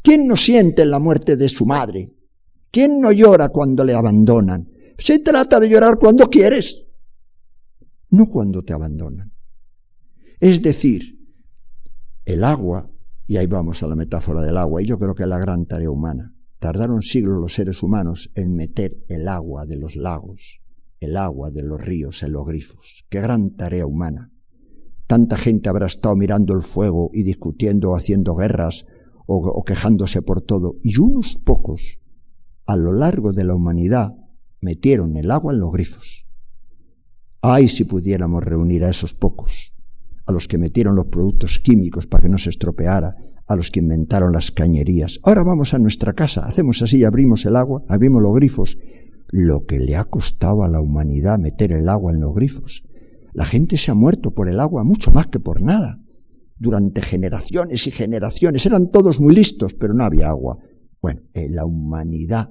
¿Quién no siente la muerte de su madre? ¿Quién no llora cuando le abandonan? Se trata de llorar cuando quieres, no cuando te abandonan. Es decir, el agua, y ahí vamos a la metáfora del agua, y yo creo que es la gran tarea humana. Tardaron siglos los seres humanos en meter el agua de los lagos, el agua de los ríos en los grifos. Qué gran tarea humana. Tanta gente habrá estado mirando el fuego y discutiendo o haciendo guerras o, o quejándose por todo, y unos pocos, a lo largo de la humanidad, metieron el agua en los grifos. Ay, si pudiéramos reunir a esos pocos, a los que metieron los productos químicos para que no se estropeara, a los que inventaron las cañerías. Ahora vamos a nuestra casa, hacemos así, abrimos el agua, abrimos los grifos. Lo que le ha costado a la humanidad meter el agua en los grifos. La gente se ha muerto por el agua mucho más que por nada. Durante generaciones y generaciones eran todos muy listos, pero no había agua. Bueno, en la humanidad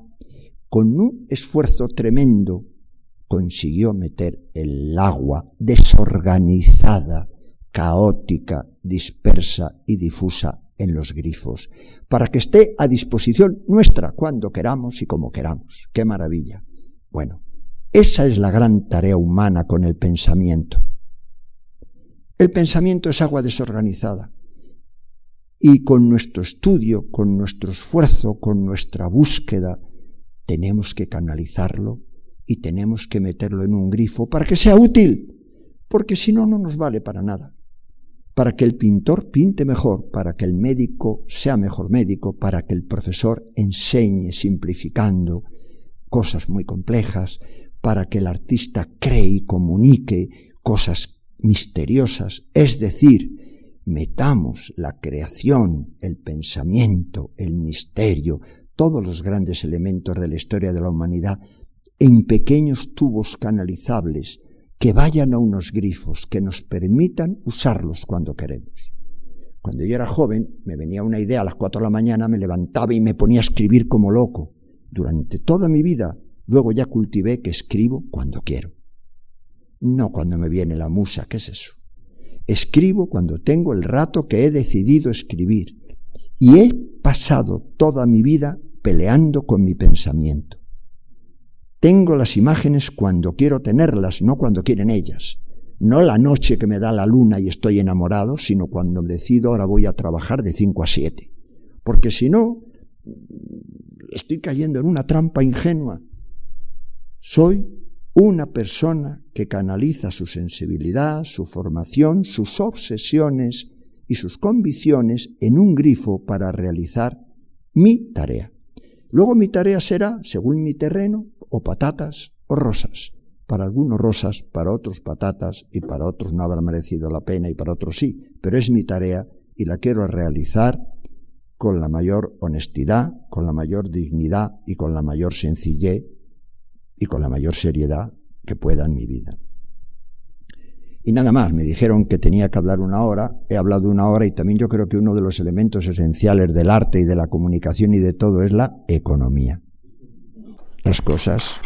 con un esfuerzo tremendo, consiguió meter el agua desorganizada, caótica, dispersa y difusa en los grifos, para que esté a disposición nuestra cuando queramos y como queramos. ¡Qué maravilla! Bueno, esa es la gran tarea humana con el pensamiento. El pensamiento es agua desorganizada. Y con nuestro estudio, con nuestro esfuerzo, con nuestra búsqueda, tenemos que canalizarlo y tenemos que meterlo en un grifo para que sea útil, porque si no, no nos vale para nada. Para que el pintor pinte mejor, para que el médico sea mejor médico, para que el profesor enseñe simplificando cosas muy complejas, para que el artista cree y comunique cosas misteriosas, es decir, metamos la creación, el pensamiento, el misterio, todos los grandes elementos de la historia de la humanidad en pequeños tubos canalizables que vayan a unos grifos que nos permitan usarlos cuando queremos. Cuando yo era joven, me venía una idea a las cuatro de la mañana, me levantaba y me ponía a escribir como loco. Durante toda mi vida, luego ya cultivé que escribo cuando quiero. No cuando me viene la musa, ¿qué es eso? Escribo cuando tengo el rato que he decidido escribir. Y he pasado toda mi vida peleando con mi pensamiento. Tengo las imágenes cuando quiero tenerlas, no cuando quieren ellas. no la noche que me da la luna y estoy enamorado, sino cuando decido ahora voy a trabajar de 5 a 7. Porque si no, estoy cayendo en una trampa ingenua. Soy una persona que canaliza su sensibilidad, su formación, sus obsesiones y sus convicciones en un grifo para realizar mi tarea. Luego mi tarea será, según mi terreno, o patatas o rosas. Para algunos rosas, para otros patatas y para otros no habrá merecido la pena y para otros sí, pero es mi tarea y la quiero realizar con la mayor honestidad, con la mayor dignidad y con la mayor sencillez y con la mayor seriedad que pueda en mi vida. Y nada más, me dijeron que tenía que hablar una hora, he hablado una hora y también yo creo que uno de los elementos esenciales del arte y de la comunicación y de todo es la economía. Las cosas